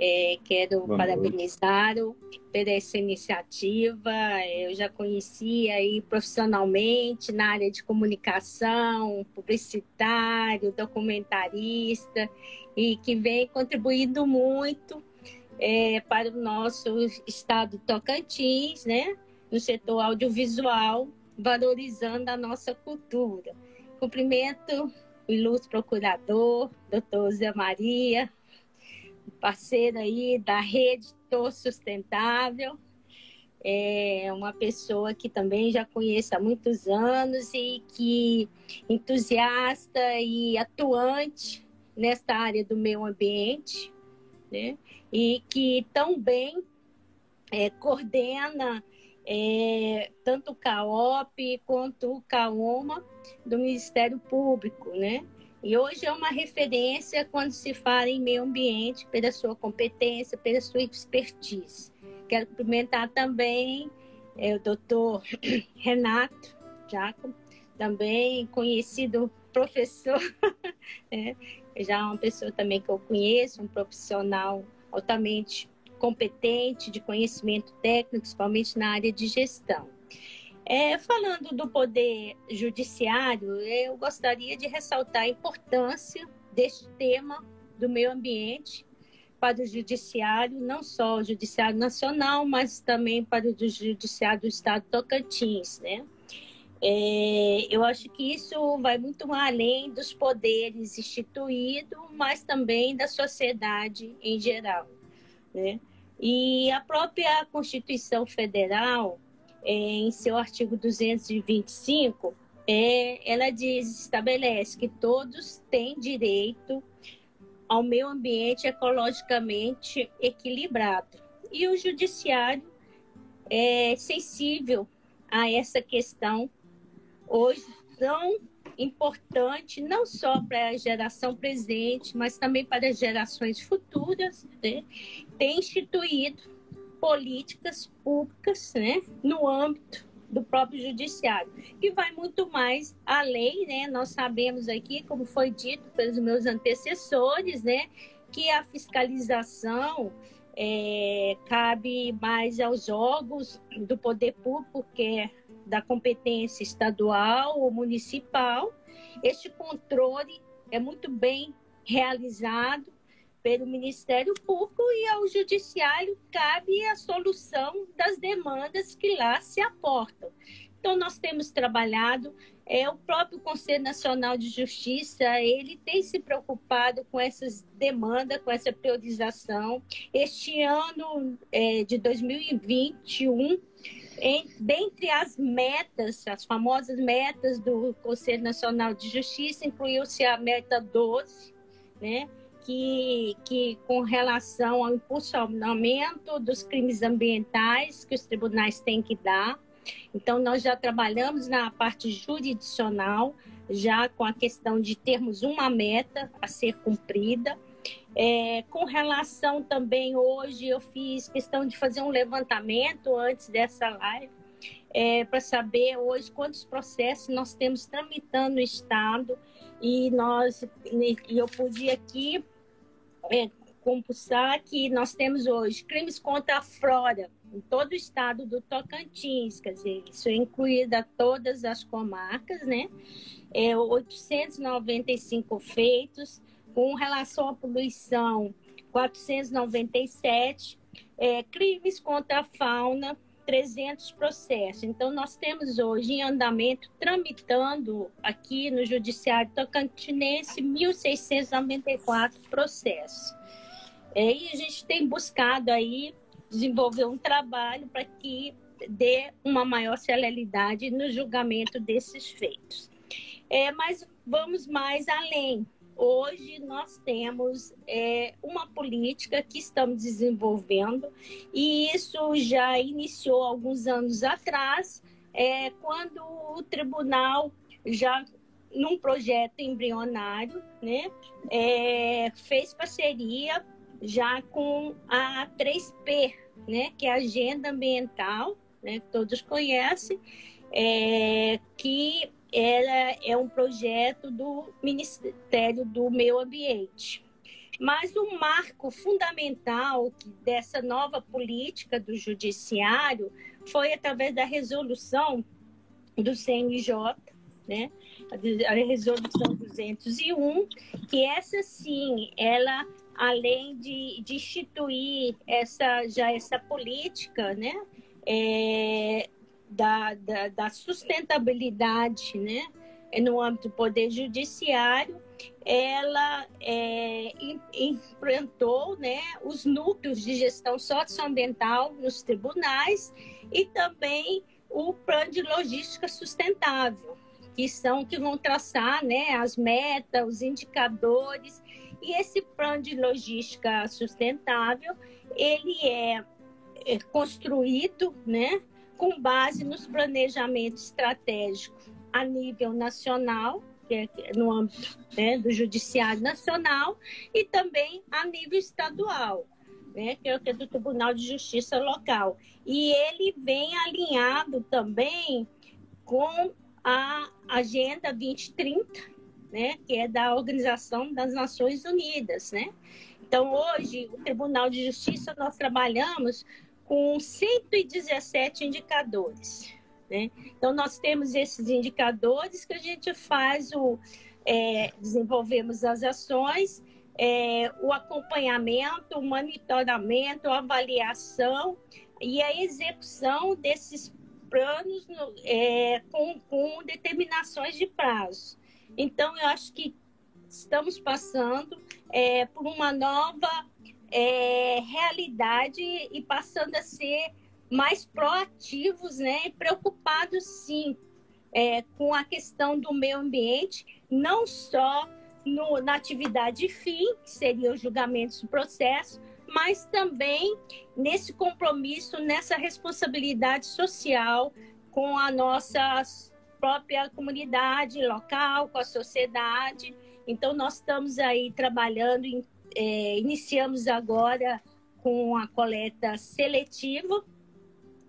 É, quero boa parabenizá-lo pela essa iniciativa. Eu já conhecia aí profissionalmente na área de comunicação, publicitário, documentarista, e que vem contribuindo muito é, para o nosso estado Tocantins, né? no setor audiovisual, valorizando a nossa cultura. Cumprimento o ilustre procurador, doutor Zé Maria, parceiro aí da Rede Tor Sustentável, é uma pessoa que também já conheço há muitos anos e que entusiasta e atuante nesta área do meio ambiente, né? E que também é, coordena é, tanto o CAOP quanto o CAOMA do Ministério Público, né? E hoje é uma referência quando se fala em meio ambiente, pela sua competência, pela sua expertise. Quero cumprimentar também é, o doutor Renato Jacob, também conhecido professor, né? já é uma pessoa também que eu conheço, um profissional altamente competente, de conhecimento técnico, principalmente na área de gestão. É, falando do poder judiciário, eu gostaria de ressaltar a importância deste tema do meio ambiente para o judiciário, não só o judiciário nacional, mas também para o judiciário do estado Tocantins, né? É, eu acho que isso vai muito além dos poderes instituídos, mas também da sociedade em geral. Né? E a própria Constituição Federal, em seu artigo 225, é, ela diz, estabelece que todos têm direito ao meio ambiente ecologicamente equilibrado. E o judiciário é sensível a essa questão hoje tão importante, não só para a geração presente, mas também para as gerações futuras, né? tem instituído políticas públicas né? no âmbito do próprio judiciário, que vai muito mais além, né? Nós sabemos aqui, como foi dito pelos meus antecessores, né, que a fiscalização é, cabe mais aos órgãos do poder público, que é da competência estadual ou municipal. Este controle é muito bem realizado pelo Ministério Público e ao Judiciário cabe a solução das demandas que lá se aportam. Então, nós temos trabalhado, é, o próprio Conselho Nacional de Justiça, ele tem se preocupado com essas demandas, com essa priorização. Este ano é, de 2021, em, dentre as metas, as famosas metas do Conselho Nacional de Justiça, incluiu-se a meta 12, né? Que, que com relação ao impulsionamento dos crimes ambientais que os tribunais têm que dar. Então, nós já trabalhamos na parte jurisdicional, já com a questão de termos uma meta a ser cumprida. É, com relação também, hoje eu fiz questão de fazer um levantamento antes dessa live, é, para saber hoje quantos processos nós temos tramitando no Estado e nós e eu pude aqui é, compulsar que nós temos hoje crimes contra a flora em todo o estado do Tocantins, quer dizer, isso é incluída todas as comarcas, né? É, 895 feitos, com relação à poluição, 497, é, crimes contra a fauna, 300 processos. Então, nós temos hoje em andamento, tramitando aqui no Judiciário Tocantinense, 1.694 processos. E a gente tem buscado aí desenvolver um trabalho para que dê uma maior celeridade no julgamento desses feitos. É, mas vamos mais além. Hoje nós temos é, uma política que estamos desenvolvendo e isso já iniciou alguns anos atrás, é, quando o tribunal já num projeto embrionário, né, é, fez parceria já com a 3P, né, que é a Agenda Ambiental, né, que todos conhecem, é, que ela é um projeto do Ministério do Meio Ambiente. Mas o marco fundamental dessa nova política do judiciário foi através da resolução do CNJ, né? a resolução 201, que essa sim, ela além de, de instituir essa já essa política, né, é, da, da, da sustentabilidade né, no âmbito do Poder Judiciário, ela é, enfrentou né, os núcleos de gestão socioambiental nos tribunais e também o plano de logística sustentável, que são que vão traçar né, as metas, os indicadores. E esse plano de logística sustentável, ele é, é construído né, com base nos planejamentos estratégicos a nível nacional, que é no âmbito né, do Judiciário Nacional, e também a nível estadual, né, que é é do Tribunal de Justiça Local. E ele vem alinhado também com a Agenda 2030, né, que é da Organização das Nações Unidas, né? Então, hoje, o Tribunal de Justiça, nós trabalhamos com 117 indicadores. Né? Então, nós temos esses indicadores que a gente faz o. É, desenvolvemos as ações, é, o acompanhamento, o monitoramento, a avaliação e a execução desses planos no, é, com, com determinações de prazo. Então, eu acho que estamos passando é, por uma nova é, realidade e passando a ser mais proativos, né, e preocupados sim é, com a questão do meio ambiente, não só no, na atividade fim, que seria os julgamentos do processo, mas também nesse compromisso, nessa responsabilidade social com a nossa própria comunidade local, com a sociedade. Então, nós estamos aí trabalhando, em, é, iniciamos agora com a coleta seletiva,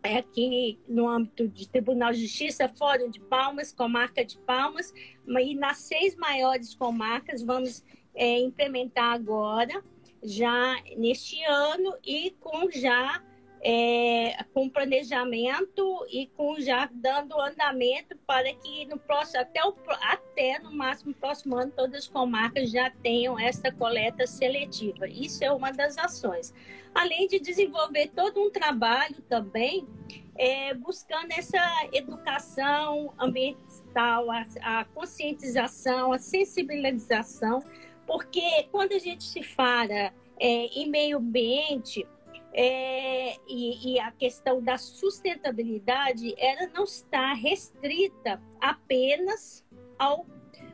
é aqui no âmbito de Tribunal de Justiça, Fórum de Palmas, Comarca de Palmas, e nas seis maiores comarcas vamos é, implementar agora, já neste ano, e com já é, com planejamento e com já dando andamento para que no próximo até, o, até no máximo próximo ano todas as comarcas já tenham essa coleta seletiva. Isso é uma das ações. Além de desenvolver todo um trabalho também é, buscando essa educação ambiental, a, a conscientização, a sensibilização, porque quando a gente se fala é, em meio ambiente é, e, e, a questão da sustentabilidade, ela não está restrita apenas ao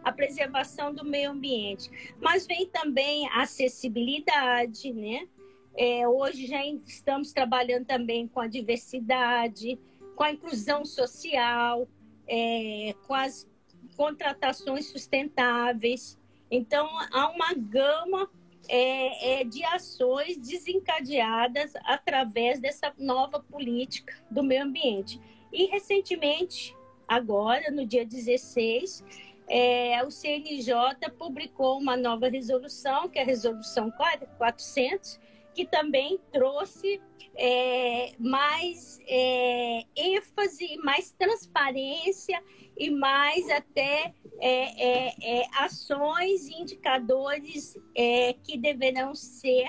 a preservação do meio ambiente, mas vem também a acessibilidade, né? É, hoje já estamos trabalhando também com a diversidade, com a inclusão social, é, com as contratações sustentáveis. Então, há uma gama é, é, de ações desencadeadas através dessa nova política do meio ambiente. E recentemente, agora, no dia 16, é, o CNJ publicou uma nova resolução, que é a Resolução 400, que também trouxe é, mais é, ênfase, mais transparência e mais até é, é, é ações e indicadores é, que deverão ser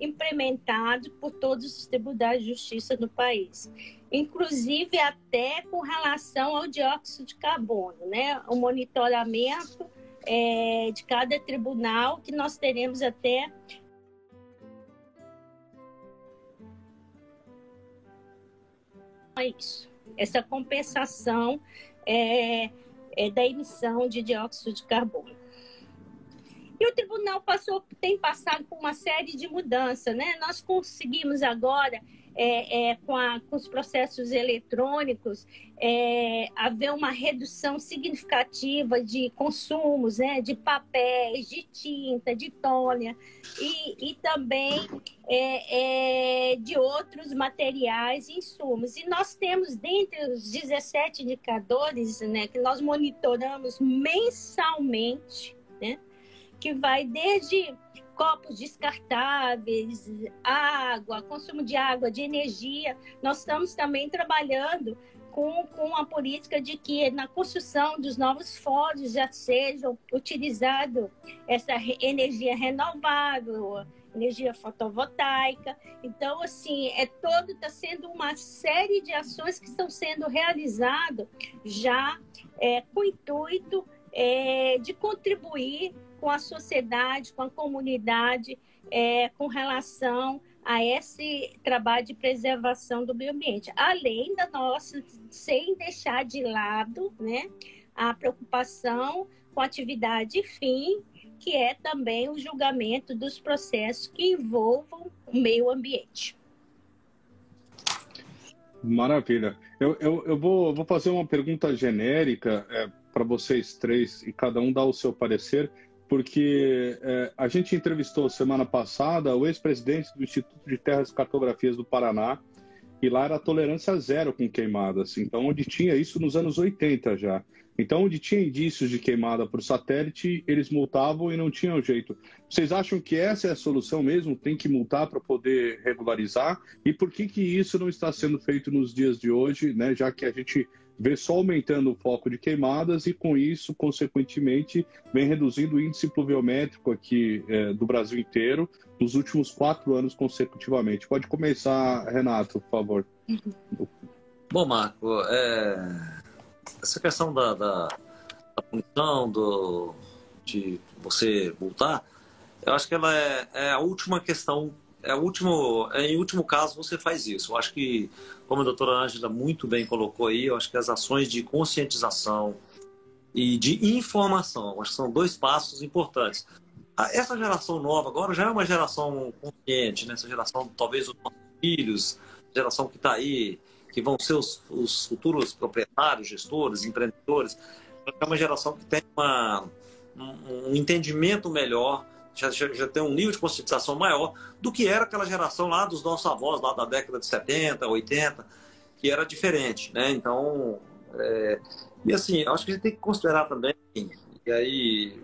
implementados por todos os tribunais de justiça no país, inclusive até com relação ao dióxido de carbono, né? O monitoramento de cada tribunal que nós teremos até isso. Essa compensação é, é, da emissão de dióxido de carbono. E o tribunal passou, tem passado por uma série de mudanças, né? Nós conseguimos agora é, é, com, a, com, os processos eletrônicos, é, haver uma redução significativa de consumos, né, de papéis, de tinta, de tônia e, e também é, é, de outros materiais e insumos. E nós temos, dentre os 17 indicadores né, que nós monitoramos mensalmente, né, que vai desde copos descartáveis, água, consumo de água, de energia. Nós estamos também trabalhando com, com a política de que na construção dos novos fóruns já sejam utilizado essa energia renovável, energia fotovoltaica. Então, assim, é todo está sendo uma série de ações que estão sendo realizadas já é, com o intuito é, de contribuir com a sociedade, com a comunidade, é, com relação a esse trabalho de preservação do meio ambiente, além da nossa, sem deixar de lado, né, a preocupação com a atividade fim, que é também o julgamento dos processos que envolvam o meio ambiente. Maravilha. Eu, eu, eu vou, vou fazer uma pergunta genérica é, para vocês três e cada um dar o seu parecer porque é, a gente entrevistou semana passada o ex-presidente do Instituto de Terras e Cartografias do Paraná, e lá era tolerância zero com queimadas. Então, onde tinha isso nos anos 80 já. Então, onde tinha indícios de queimada por satélite, eles multavam e não tinham jeito. Vocês acham que essa é a solução mesmo? Tem que multar para poder regularizar? E por que, que isso não está sendo feito nos dias de hoje, né? já que a gente vê só aumentando o foco de queimadas e, com isso, consequentemente, vem reduzindo o índice pluviométrico aqui é, do Brasil inteiro nos últimos quatro anos consecutivamente. Pode começar, Renato, por favor. Bom, Marco, é... essa questão da, da, da punição, do... de você voltar, eu acho que ela é, é a última questão é o último, é, em último caso você faz isso. Eu acho que, como a doutora Ângela muito bem colocou aí, eu acho que as ações de conscientização e de informação, acho que são dois passos importantes. Essa geração nova agora já é uma geração consciente, né? essa geração talvez os nossos filhos, geração que está aí, que vão ser os, os futuros proprietários, gestores, empreendedores, é uma geração que tem uma, um, um entendimento melhor, já, já, tem um nível de conscientização maior do que era aquela geração lá dos nossos avós, lá da década de 70, 80, que era diferente, né? Então, é... e assim, acho que a gente tem que considerar também, e aí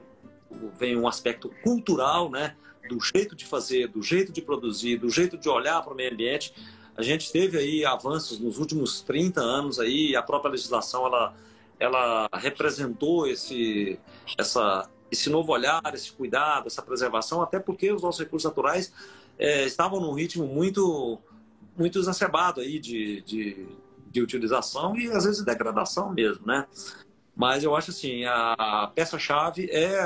vem um aspecto cultural, né? Do jeito de fazer, do jeito de produzir, do jeito de olhar para o meio ambiente. A gente teve aí avanços nos últimos 30 anos aí, a própria legislação ela, ela representou esse, essa, esse novo olhar, esse cuidado, essa preservação, até porque os nossos recursos naturais é, estavam num ritmo muito, muito exacerbado aí de, de, de utilização e às vezes de degradação mesmo, né? Mas eu acho assim, a peça-chave é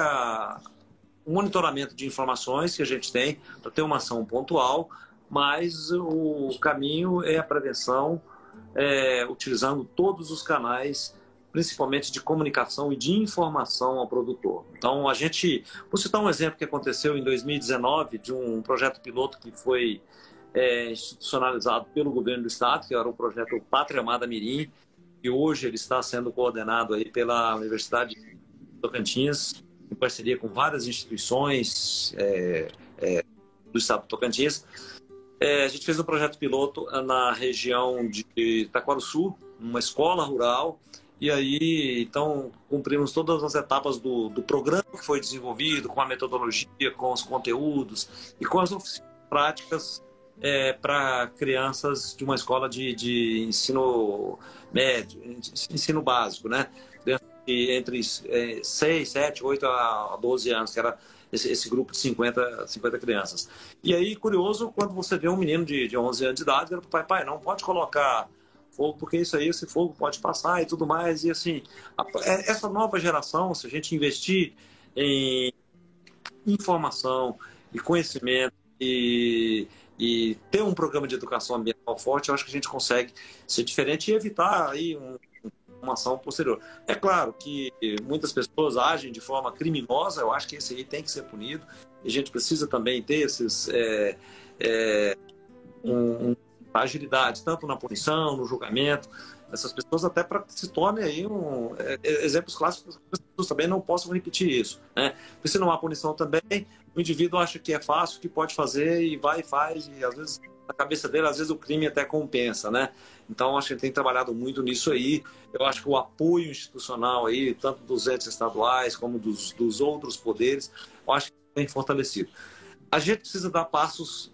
o monitoramento de informações que a gente tem para ter uma ação pontual, mas o caminho é a prevenção, é, utilizando todos os canais, principalmente de comunicação e de informação ao produtor. Então, a gente, vou citar um exemplo que aconteceu em 2019 de um projeto piloto que foi é, institucionalizado pelo governo do estado, que era o projeto Pátria Amada Mirim, que hoje ele está sendo coordenado aí pela Universidade de Tocantins, em parceria com várias instituições é, é, do estado de Tocantins. É, a gente fez um projeto piloto na região de Sul, uma escola rural, e aí, então, cumprimos todas as etapas do, do programa que foi desenvolvido, com a metodologia, com os conteúdos e com as oficinas práticas é, para crianças de uma escola de, de ensino médio, ensino básico, né? Entre é, 6, 7, 8 a 12 anos, que era esse, esse, grupo de 50, 50 crianças. E aí, curioso, quando você vê um menino de, de 11 anos de idade, ele pai, pai, não pode colocar fogo, porque isso aí, esse fogo pode passar e tudo mais. E assim, a, é, essa nova geração, se a gente investir em informação e conhecimento e e ter um programa de educação ambiental forte, eu acho que a gente consegue ser diferente e evitar aí um, uma ação posterior. É claro que muitas pessoas agem de forma criminosa, eu acho que esse aí tem que ser punido, e a gente precisa também ter esses. É, é, um, um, agilidade, tanto na punição, no julgamento, essas pessoas até para que se torne aí um é, é exemplos clássicos também não possam repetir isso né? Porque se não há punição também o indivíduo acha que é fácil que pode fazer e vai e faz e às vezes na cabeça dele às vezes o crime até compensa né? Então acho que tem trabalhado muito nisso aí. Eu acho que o apoio institucional aí tanto dos entes estaduais como dos, dos outros poderes eu acho que tem fortalecido. A gente precisa dar passos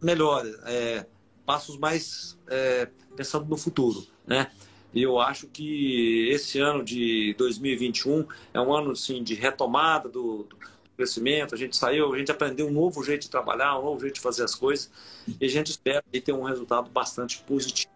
melhores é, passos mais é, pensando no futuro né? E eu acho que esse ano de 2021 é um ano assim, de retomada do, do crescimento. A gente saiu, a gente aprendeu um novo jeito de trabalhar, um novo jeito de fazer as coisas e a gente espera ter um resultado bastante positivo.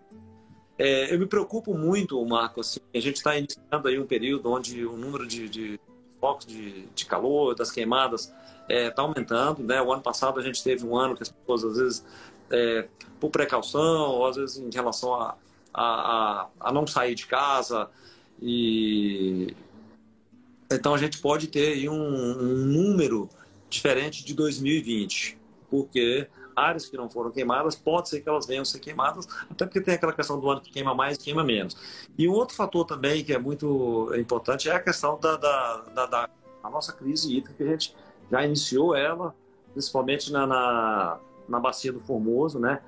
É, eu me preocupo muito, Marco, assim, a gente está iniciando aí um período onde o número de, de focos de, de calor, das queimadas, está é, tá aumentando. Né? O ano passado a gente teve um ano que as pessoas, às vezes, é, por precaução, ou às vezes em relação a a, a, não sair de casa e então a gente pode ter aí um, um, número diferente de 2020, porque áreas que não foram queimadas, pode ser que elas venham a ser queimadas, até porque tem aquela questão do ano que queima mais e queima menos. E um outro fator também que é muito importante é a questão da, da, da, da nossa crise hídrica, que a gente já iniciou ela, principalmente na, na, na bacia do Formoso, né?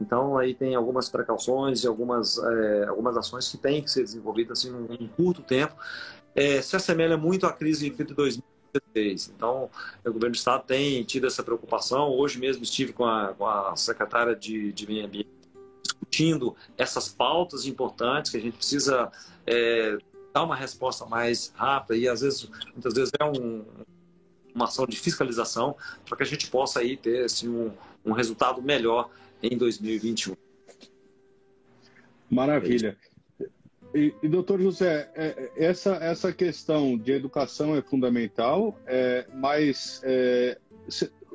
Então, aí tem algumas precauções e algumas, é, algumas ações que têm que ser desenvolvidas assim, num, num curto tempo. É, se assemelha muito à crise de 2016. Então, o governo do Estado tem tido essa preocupação. Hoje mesmo estive com a, com a secretária de, de Meio Ambiente discutindo essas pautas importantes que a gente precisa é, dar uma resposta mais rápida e, às vezes, muitas vezes é um, uma ação de fiscalização para que a gente possa aí ter assim, um, um resultado melhor em 2021. Maravilha. E, e doutor José, é, é, essa, essa questão de educação é fundamental, é, mas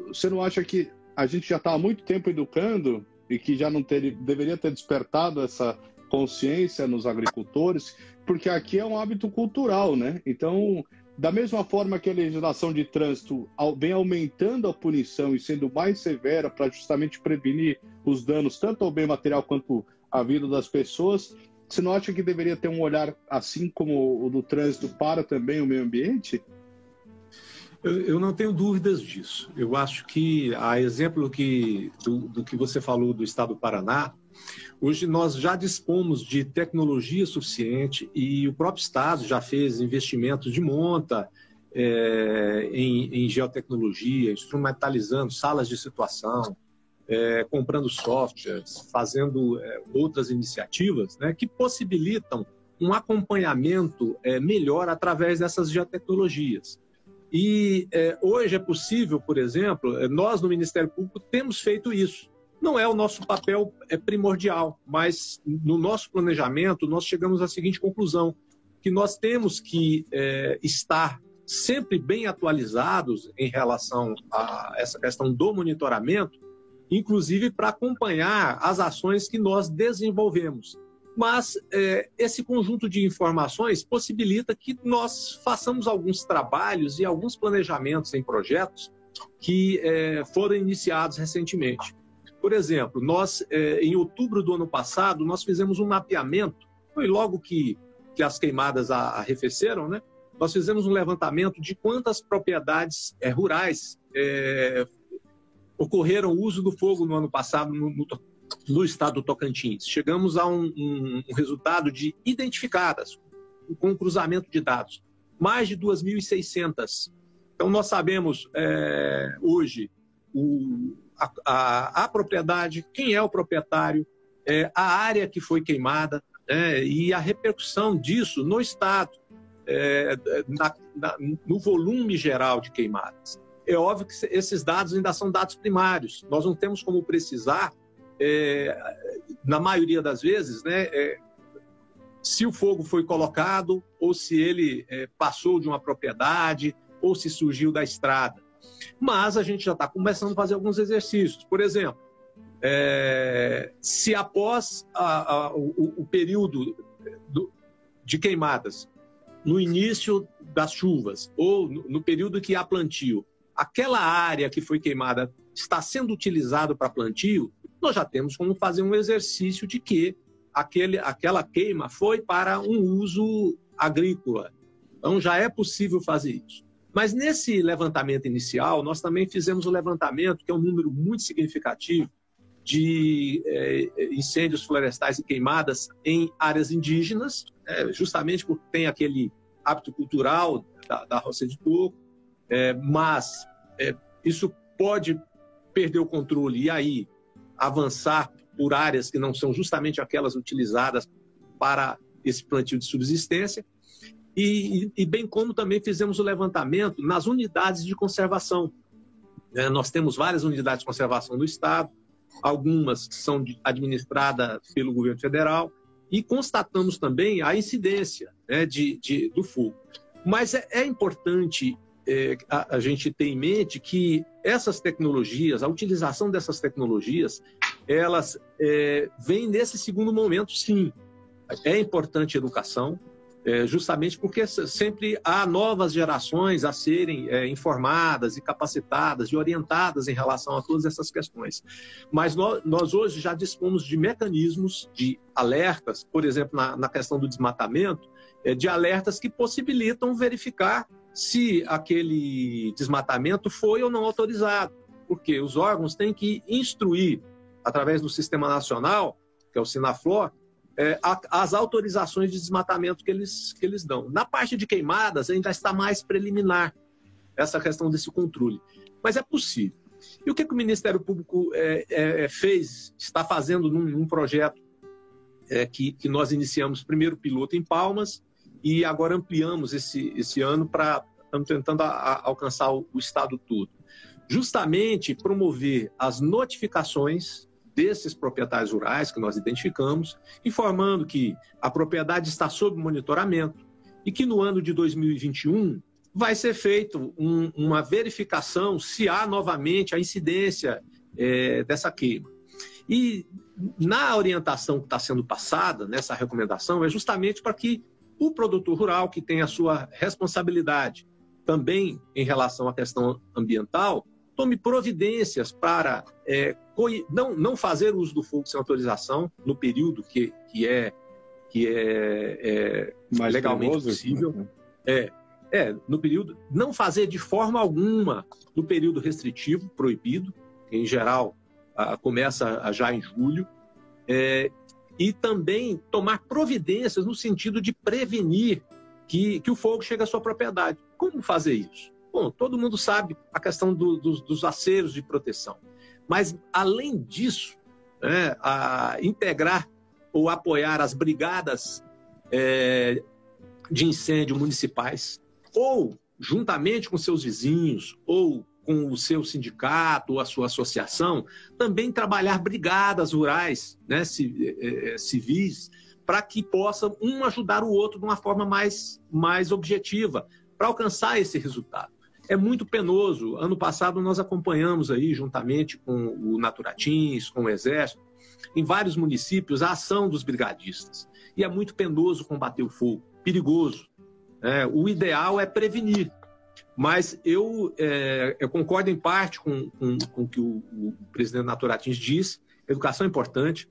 você é, não acha que a gente já está há muito tempo educando e que já não ter, deveria ter despertado essa consciência nos agricultores, porque aqui é um hábito cultural, né? Então, da mesma forma que a legislação de trânsito vem aumentando a punição e sendo mais severa para justamente prevenir os danos tanto ao bem material quanto à vida das pessoas, você não acha que deveria ter um olhar assim como o do trânsito para também o meio ambiente? Eu, eu não tenho dúvidas disso. Eu acho que, a exemplo que, do, do que você falou do Estado do Paraná, Hoje nós já dispomos de tecnologia suficiente e o próprio Estado já fez investimentos de monta é, em, em, geotecnologia, instrumentalizando salas de situação, é, comprando softwares, fazendo é, outras iniciativas né, que possibilitam um acompanhamento é, melhor através dessas geotecnologias. E é, hoje é possível, por exemplo, é, nós no Ministério Público temos feito isso. Não é o nosso papel é primordial, mas no nosso planejamento nós chegamos à seguinte conclusão: que nós temos que é, estar sempre bem atualizados em relação a essa questão do monitoramento, inclusive para acompanhar as ações que nós desenvolvemos. Mas é, esse conjunto de informações possibilita que nós façamos alguns trabalhos e alguns planejamentos em projetos que é, foram iniciados recentemente. Por exemplo, nós, é, em outubro do ano passado, nós fizemos um mapeamento, foi logo que, que as queimadas arrefeceram, né? Nós fizemos um levantamento de quantas propriedades é, rurais é, ocorreram o uso do fogo no ano passado no, no, no estado do Tocantins. Chegamos a um, um, um resultado de identificadas, com um cruzamento de dados, mais de 2.600. Então, nós sabemos é, hoje o, a, a, propriedade, quem é o proprietário, é, a área que foi queimada é, e a repercussão disso no Estado, é, na, na, no volume geral de queimadas. É óbvio que esses dados ainda são dados primários, nós não temos como precisar, é, na maioria das vezes, né, é, se o fogo foi colocado ou se ele é, passou de uma propriedade ou se surgiu da estrada. Mas a gente já está começando a fazer alguns exercícios. Por exemplo, é, se após a, a, o, o, período do, de queimadas, no início das chuvas ou no, no, período que há plantio, aquela área que foi queimada está sendo utilizada para plantio, nós já temos como fazer um exercício de que aquele, aquela queima foi para um uso agrícola. Então já é possível fazer isso. Mas nesse levantamento inicial, nós também fizemos um levantamento, que é um número muito significativo, de é, incêndios florestais e queimadas em áreas indígenas, é, justamente porque tem aquele hábito cultural da, da roça de coco, é, mas é, isso pode perder o controle e aí avançar por áreas que não são justamente aquelas utilizadas para esse plantio de subsistência. E, e, bem como também fizemos o levantamento nas unidades de conservação. É, nós temos várias unidades de conservação no Estado, algumas são administradas pelo governo federal, e constatamos também a incidência né, de, de, do fogo. Mas é, é importante é, a, a, gente ter em mente que essas tecnologias, a utilização dessas tecnologias, elas é, vêm nesse segundo momento, sim. É importante educação, é, justamente porque sempre há novas gerações a serem é, informadas e capacitadas e orientadas em relação a todas essas questões. Mas nós, nós hoje já dispomos de mecanismos de alertas, por exemplo, na, na questão do desmatamento, é, de alertas que possibilitam verificar se aquele desmatamento foi ou não autorizado, porque os órgãos têm que instruir, através do Sistema Nacional, que é o Sinaflor, é, as autorizações de desmatamento que eles, que eles dão. Na parte de queimadas, ainda está mais preliminar essa questão desse controle. Mas é possível. E o que, que o Ministério Público é, é, é fez, está fazendo num, num projeto é, que, que nós iniciamos primeiro piloto em Palmas e agora ampliamos esse, esse ano para estamos tentando a, a alcançar o, o estado todo. Justamente promover as notificações desses proprietários rurais que nós identificamos, informando que a propriedade está sob monitoramento e que no ano de 2021 vai ser feito um, uma verificação se há novamente a incidência é, dessa queima. E na orientação que está sendo passada, nessa recomendação, é justamente para que o produtor rural, que tem a sua responsabilidade também em relação à questão ambiental, tome providências para é, não, não fazer uso do fogo sem autorização no período que, que é, que é, é Mais legalmente possível. Né? É, é, no período, não fazer de forma alguma no período restritivo, proibido, que em geral a, começa já em julho, é, e também tomar providências no sentido de prevenir que, que o fogo chegue à sua propriedade. Como fazer isso? Bom, todo mundo sabe a questão do, dos, dos aceros de proteção. Mas, além disso, né, a integrar ou apoiar as brigadas é, de incêndio municipais, ou juntamente com seus vizinhos, ou com o seu sindicato ou a sua associação, também trabalhar brigadas rurais, né, é, é, civis, para que possa um ajudar o outro de uma forma mais, mais objetiva, para alcançar esse resultado é muito penoso. Ano passado nós acompanhamos aí, juntamente com o Naturatins, com o Exército, em vários municípios, a ação dos brigadistas. E é muito penoso combater o fogo, perigoso. É, o ideal é prevenir. Mas eu, é, eu concordo em parte com, com, com o que o, o presidente Naturatins disse. Educação é importante,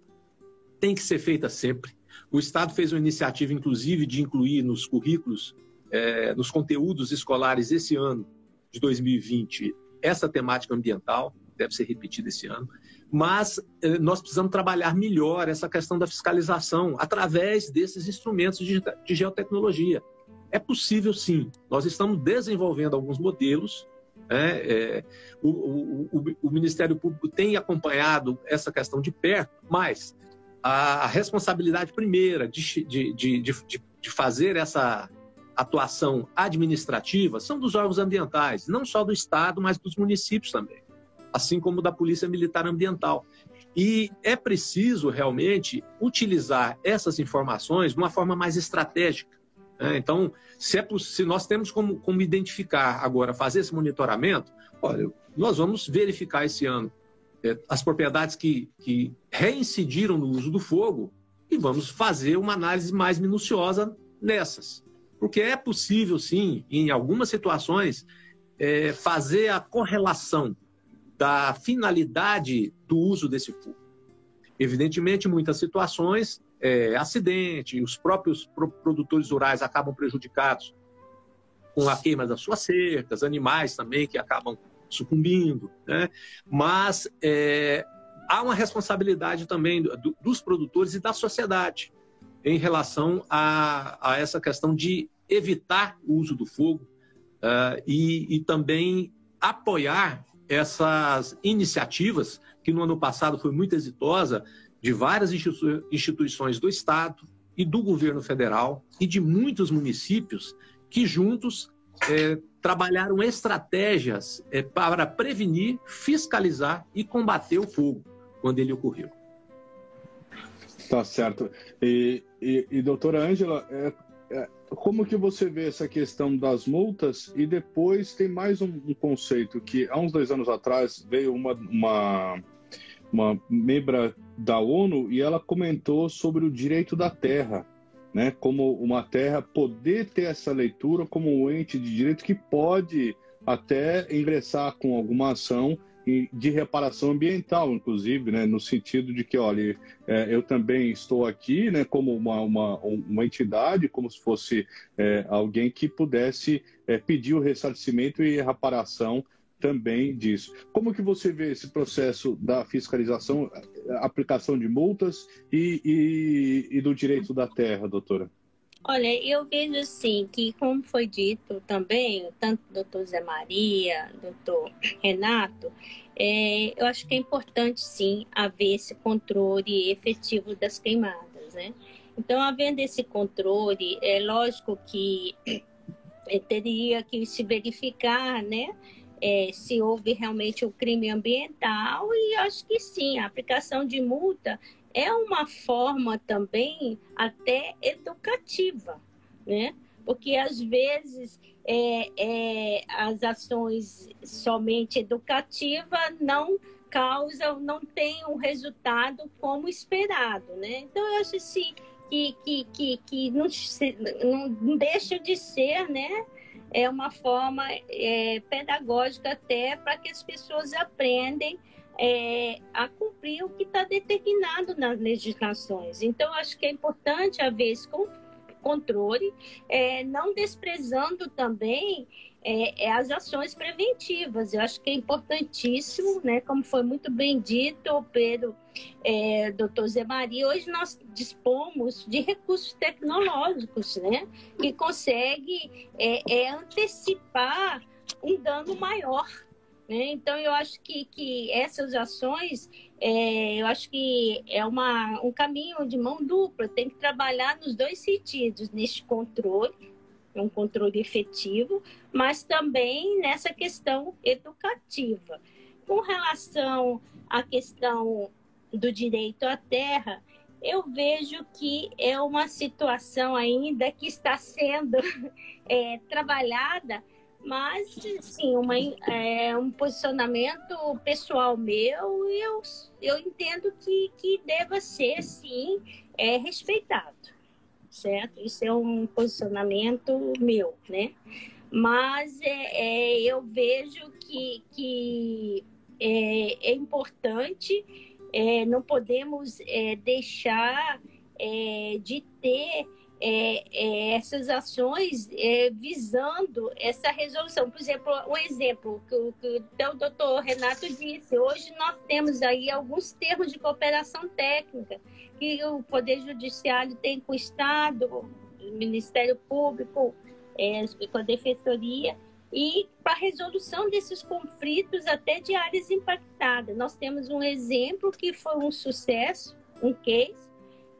tem que ser feita sempre. O Estado fez uma iniciativa, inclusive, de incluir nos currículos, é, nos conteúdos escolares esse ano, de 2020 essa temática ambiental, deve ser repetida esse ano, mas eh, nós precisamos trabalhar melhor essa questão da fiscalização através desses instrumentos de, geotecnologia. É possível sim, nós estamos desenvolvendo alguns modelos. É, o, o, o, o, Ministério Público tem acompanhado essa questão de perto, mas a, a responsabilidade primeira de, de, de, de fazer essa, atuação administrativa são dos órgãos ambientais, não só do Estado, mas dos municípios também, assim como da Polícia Militar Ambiental. E é preciso realmente utilizar essas informações de uma forma mais estratégica. Né? Então, se, é, se nós temos como, como identificar agora, fazer esse monitoramento, olha, nós vamos verificar esse ano é, as propriedades que, que reincidiram no uso do fogo e vamos fazer uma análise mais minuciosa nessas. Porque é possível, sim, em algumas situações, é, fazer a correlação da finalidade do uso desse fogo. Evidentemente, em muitas situações, é, acidente, os próprios produtores rurais acabam prejudicados com a queima das suas cercas, animais também que acabam sucumbindo, né? Mas é, há uma responsabilidade também do, dos produtores e da sociedade em relação a, a essa questão de evitar o uso do fogo uh, e, e também apoiar essas iniciativas, que no ano passado foi muito exitosa, de várias instituições do Estado e do governo federal e de muitos municípios que juntos é, trabalharam estratégias é, para prevenir, fiscalizar e combater o fogo quando ele ocorreu. Tá certo. E, e, e doutora Ângela, é, é, como que você vê essa questão das multas? E depois tem mais um, um conceito que há uns dois anos atrás veio uma, uma, uma membra da ONU e ela comentou sobre o direito da terra. Né, como uma terra poder ter essa leitura como um ente de direito que pode até ingressar com alguma ação de reparação ambiental, inclusive, né, no sentido de que, olha, é, eu também estou aqui, né, como uma, uma, uma entidade, como se fosse é, alguém que pudesse é, pedir o ressarcimento e reparação também disso. Como que você vê esse processo da fiscalização, aplicação de multas e, e, e do direito da terra, doutora? Olha, eu vejo assim que, como foi dito também, tanto o doutor Zé Maria, doutor Renato, é, eu acho que é importante sim haver esse controle efetivo das queimadas, né? Então, havendo esse controle, é lógico que é, teria que se verificar, né? É, se houve realmente o um crime ambiental e acho que sim, a aplicação de multa é uma forma também até educativa, né? Porque às vezes é, é, as ações somente educativas não causam, não têm um resultado como esperado, né? Então eu acho se, que, que, que, que não, não deixa de ser, né? É uma forma é, pedagógica até para que as pessoas aprendem é, a cumprir o que está determinado nas legislações. Então, acho que é importante haver esse controle, é, não desprezando também é, é, as ações preventivas. Eu acho que é importantíssimo, né? Como foi muito bem dito pelo é, doutor Zé Maria, hoje nós dispomos de recursos tecnológicos, né? Que consegue é, é antecipar um dano maior. Né? Então, eu acho que, que essas ações, é, eu acho que é uma, um caminho de mão dupla, tem que trabalhar nos dois sentidos, neste controle, um controle efetivo, mas também nessa questão educativa. Com relação à questão do direito à terra, eu vejo que é uma situação ainda que está sendo é, trabalhada, mas sim, uma, é, um posicionamento pessoal meu, eu, eu entendo que, que deva ser sim é, respeitado certo? Isso é um posicionamento meu, né? Mas é, é eu vejo que, que é, é importante, é, não podemos é, deixar é, de ter é, é, essas ações é, visando essa resolução. Por exemplo, um exemplo que, que o doutor Renato disse, hoje nós temos aí alguns termos de cooperação técnica que o Poder Judiciário tem com o Estado, o Ministério Público, é, com a Defensoria, e para a resolução desses conflitos até de áreas impactadas. Nós temos um exemplo que foi um sucesso, um case,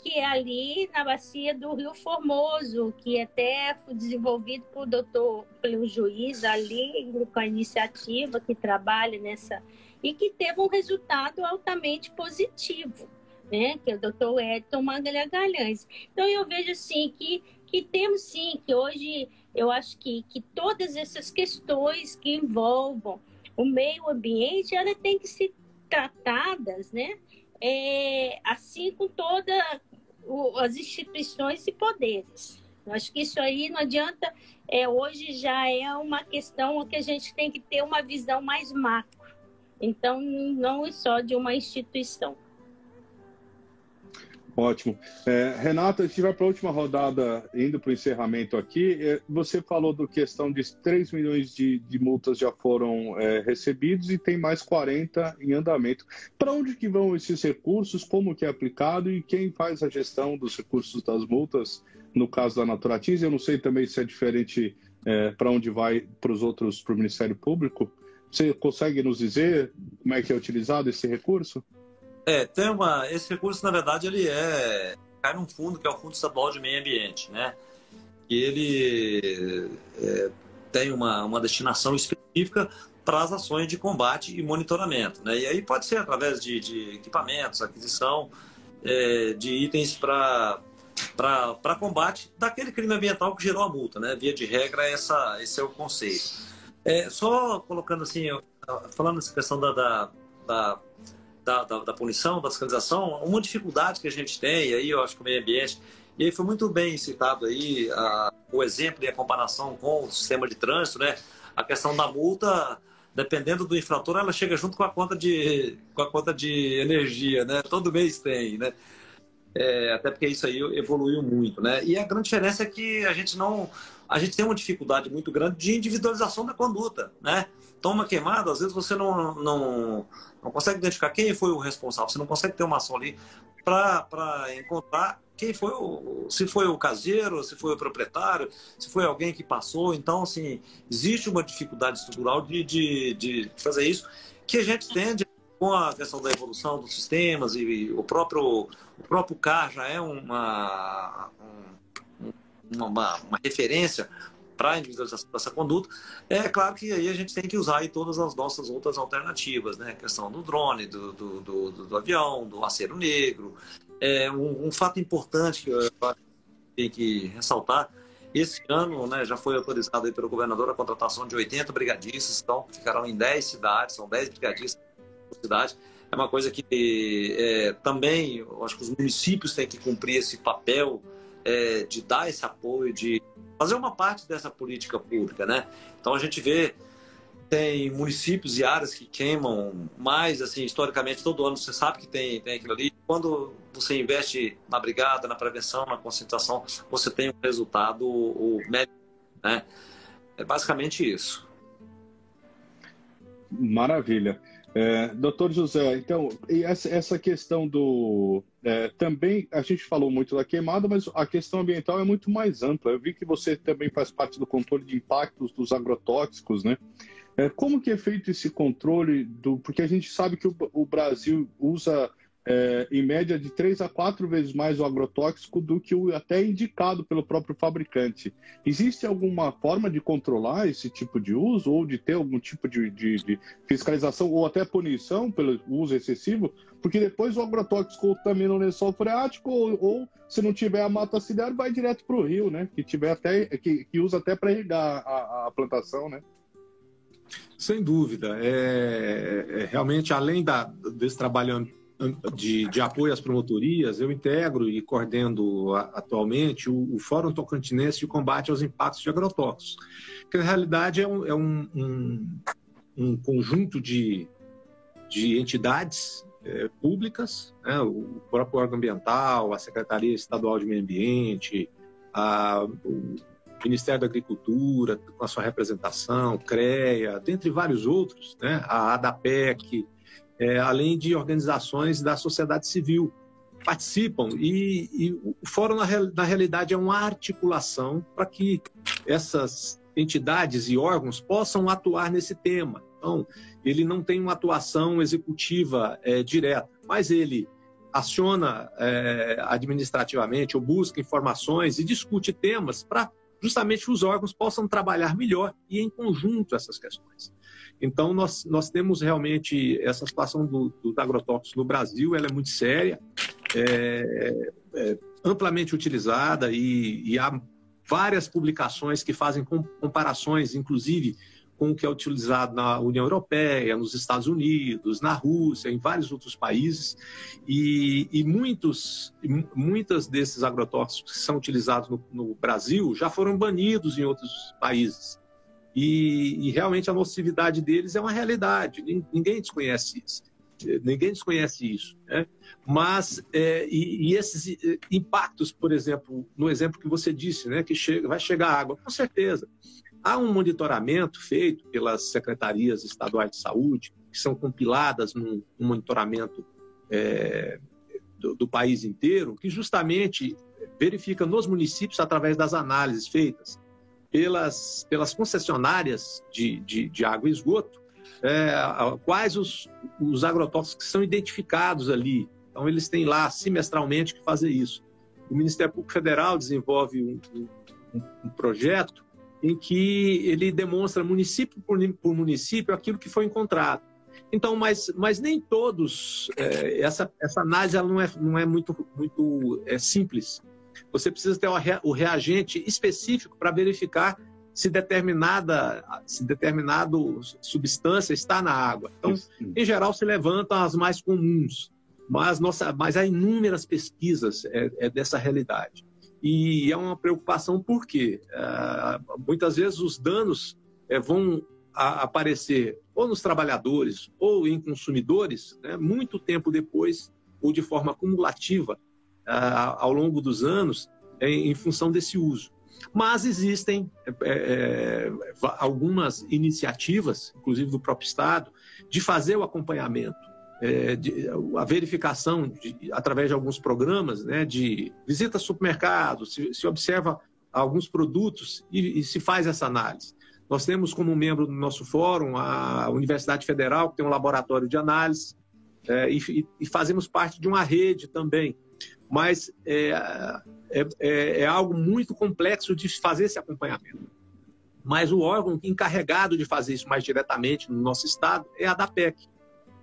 que é ali na bacia do Rio Formoso, que até foi desenvolvido por doutor, pelo juiz ali, com a iniciativa que trabalha nessa, e que teve um resultado altamente positivo, né? que é o doutor Edson Magalhães. Então, eu vejo assim que, que temos sim, que hoje eu acho que, que todas essas questões que envolvam o meio ambiente, elas têm que ser tratadas, né? É, assim com toda o, as instituições e poderes. Eu acho que isso aí não adianta, é, hoje já é uma questão que a gente tem que ter uma visão mais macro. Então, não é só de uma instituição. Ótimo. É, Renata, a gente vai para a última rodada, indo para o encerramento aqui. É, você falou do questão de 3 milhões de, de multas já foram é, recebidos e tem mais 40 em andamento. Para onde que vão esses recursos? Como que é aplicado e quem faz a gestão dos recursos das multas? No caso da Naturatins, eu não sei também se é diferente é, para onde vai para os outros, para o Ministério Público. Você consegue nos dizer como é que é utilizado esse recurso? É, tem uma. Esse recurso, na verdade, ele é. cai num fundo que é o Fundo Estadual de Meio Ambiente, né? E ele é, tem uma, uma destinação específica para as ações de combate e monitoramento, né? E aí pode ser através de, de equipamentos, aquisição é, de itens para para combate daquele crime ambiental que gerou a multa, né? Via de regra, essa, esse é o conceito. É, só colocando assim, falando nessa questão da, da, da da, da, da, punição, da fiscalização, uma dificuldade que a gente tem, aí eu acho que o meio ambiente, e aí foi muito bem citado aí a, o exemplo e a comparação com o sistema de trânsito, né? A questão da multa, dependendo do infrator, ela chega junto com a conta de, com a conta de energia, né? Todo mês tem, né? É, até porque isso aí evoluiu muito, né? E a grande diferença é que a gente não, a gente tem uma dificuldade muito grande de individualização da conduta, né? Toma queimada, às vezes você não, não, não consegue identificar quem foi o responsável, você não consegue ter uma ação ali para encontrar quem foi o, se foi o caseiro, se foi o proprietário, se foi alguém que passou. Então, assim, existe uma dificuldade estrutural de, de, de fazer isso, que a gente tende com a questão da evolução dos sistemas e o próprio, o próprio CAR já é uma, uma, uma referência para a individualização dessa conduta, é claro que aí a gente tem que usar todas as nossas outras alternativas, né? A questão do drone, do, do, do, do avião, do acero negro. É um, um fato importante que eu tenho que ressaltar, esse ano né, já foi autorizado aí pelo governador a contratação de 80 brigadistas, então ficarão em 10 cidades, são 10 brigadistas por cidade. é uma coisa que é, também, eu acho que os municípios têm que cumprir esse papel é, de dar esse apoio, de fazer uma parte dessa política pública, né? Então a gente vê tem municípios e áreas que queimam mais, assim, historicamente, todo ano você sabe que tem, tem aquilo ali. Quando você investe na brigada, na prevenção, na concentração, você tem um resultado o médico, né? É basicamente isso. Maravilha. É, doutor José, então, essa, essa questão do. É, também a gente falou muito da queimada, mas a questão ambiental é muito mais ampla. Eu vi que você também faz parte do controle de impactos dos agrotóxicos, né? É, como que é feito esse controle do. Porque a gente sabe que o, o Brasil usa é, em média de três a quatro vezes mais o agrotóxico do que o até indicado pelo próprio fabricante. Existe alguma forma de controlar esse tipo de uso ou de ter algum tipo de, de, de fiscalização ou até punição pelo uso excessivo? Porque depois o agrotóxico também no lençol freático ou, ou, se não tiver a mata ciliar vai direto para o rio, né? Que tiver até que, que usa até para irrigar a, a plantação, né? Sem dúvida. É, é, realmente, além da, desse trabalho de, de, apoio às promotorias, eu integro e coordeno atualmente o, o, Fórum Tocantinense de Combate aos Impactos de Agrotóxicos, que na realidade é um, é um, um, um conjunto de, de entidades é, públicas, né, o próprio órgão ambiental, a Secretaria Estadual de Meio Ambiente, a, o Ministério da Agricultura, com a sua representação, CREA, dentre vários outros, né, a ADAPEC, é, além de organizações da sociedade civil participam e, e o fórum na, na, realidade é uma articulação para que essas entidades e órgãos possam atuar nesse tema. Então, ele não tem uma atuação executiva é, direta, mas ele aciona é, administrativamente ou busca informações e discute temas para justamente os órgãos possam trabalhar melhor e em conjunto essas questões. Então, nós, nós temos realmente essa situação do, agrotóxicos no Brasil, ela é muito séria, é, é amplamente utilizada e, e, há várias publicações que fazem comparações, inclusive com o que é utilizado na União Europeia, nos Estados Unidos, na Rússia, em vários outros países, e, e muitos, muitas desses agrotóxicos que são utilizados no, no Brasil já foram banidos em outros países. E, e, realmente a nocividade deles é uma realidade, ninguém desconhece isso. Ninguém desconhece isso. Né? Mas, é, e, e, esses impactos, por exemplo, no exemplo que você disse, né, que chega, vai chegar água, com certeza. Há um monitoramento feito pelas secretarias estaduais de saúde, que são compiladas num, num monitoramento é, do, do país inteiro, que justamente verifica nos municípios, através das análises feitas pelas, pelas concessionárias de, de, de água e esgoto, é, quais os, os agrotóxicos que são identificados ali. Então, eles têm lá semestralmente que fazer isso. O Ministério Público Federal desenvolve um, um, um projeto em que ele demonstra município por, por, município aquilo que foi encontrado. Então, mas, mas nem todos, é, essa, essa análise ela não, é, não é muito, muito é, simples. Você precisa ter o reagente específico para verificar se determinada se determinado substância está na água. Então, em geral, se levantam as mais comuns, mas nossa, mas há inúmeras pesquisas é, é dessa realidade. E é uma preocupação porque uh, muitas vezes os danos é, vão aparecer ou nos trabalhadores ou em consumidores né, muito tempo depois ou de forma cumulativa ao longo dos anos em, função desse uso. Mas existem é, é, algumas iniciativas, inclusive do próprio Estado, de fazer o acompanhamento, é, de, a verificação de, através de alguns programas, né, de visita a supermercados, se, se observa alguns produtos e, e, se faz essa análise. Nós temos como membro do nosso fórum a Universidade Federal, que tem um laboratório de análise, é, e, e fazemos parte de uma rede também mas é, é, é, é, algo muito complexo de fazer esse acompanhamento. Mas o órgão encarregado de fazer isso mais diretamente no nosso estado é a DAPEC.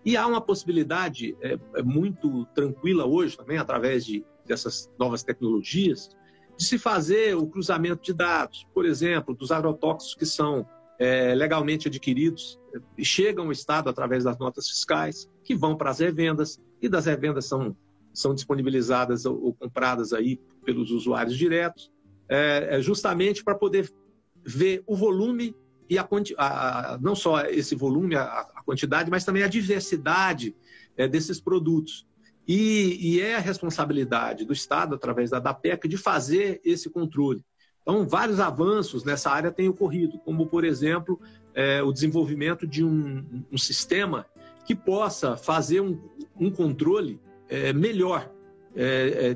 E há uma possibilidade é, é muito tranquila hoje também, através de, dessas novas tecnologias, de se fazer o cruzamento de dados, por exemplo, dos agrotóxicos que são é, legalmente adquiridos e chegam ao Estado através das notas fiscais. que vão para as revendas, e das revendas são, são disponibilizadas ou, ou compradas aí pelos usuários diretos, é, é justamente para poder ver o volume e a, a, não só esse volume, a, a, quantidade, mas também a diversidade é, desses produtos. E, e, é a responsabilidade do Estado, através da DAPEC, de fazer esse controle. Então, vários avanços nessa área têm ocorrido, como, por exemplo, é, o desenvolvimento de um, um, sistema que possa fazer um, um controle é, melhor é,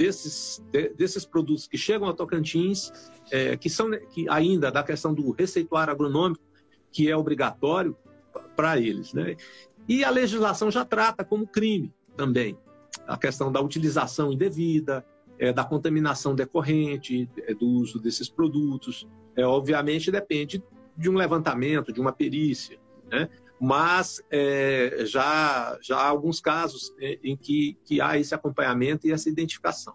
desses, desses produtos que chegam a Tocantins, é, que são que ainda da questão do receituário agronômico, que é obrigatório para eles. Né? E a legislação já trata como crime também a questão da utilização indevida, é, da contaminação decorrente é, do uso desses produtos. É, obviamente depende de um levantamento, de uma perícia, né? Mas é, já, já há alguns casos é, em que, que há esse acompanhamento e essa identificação.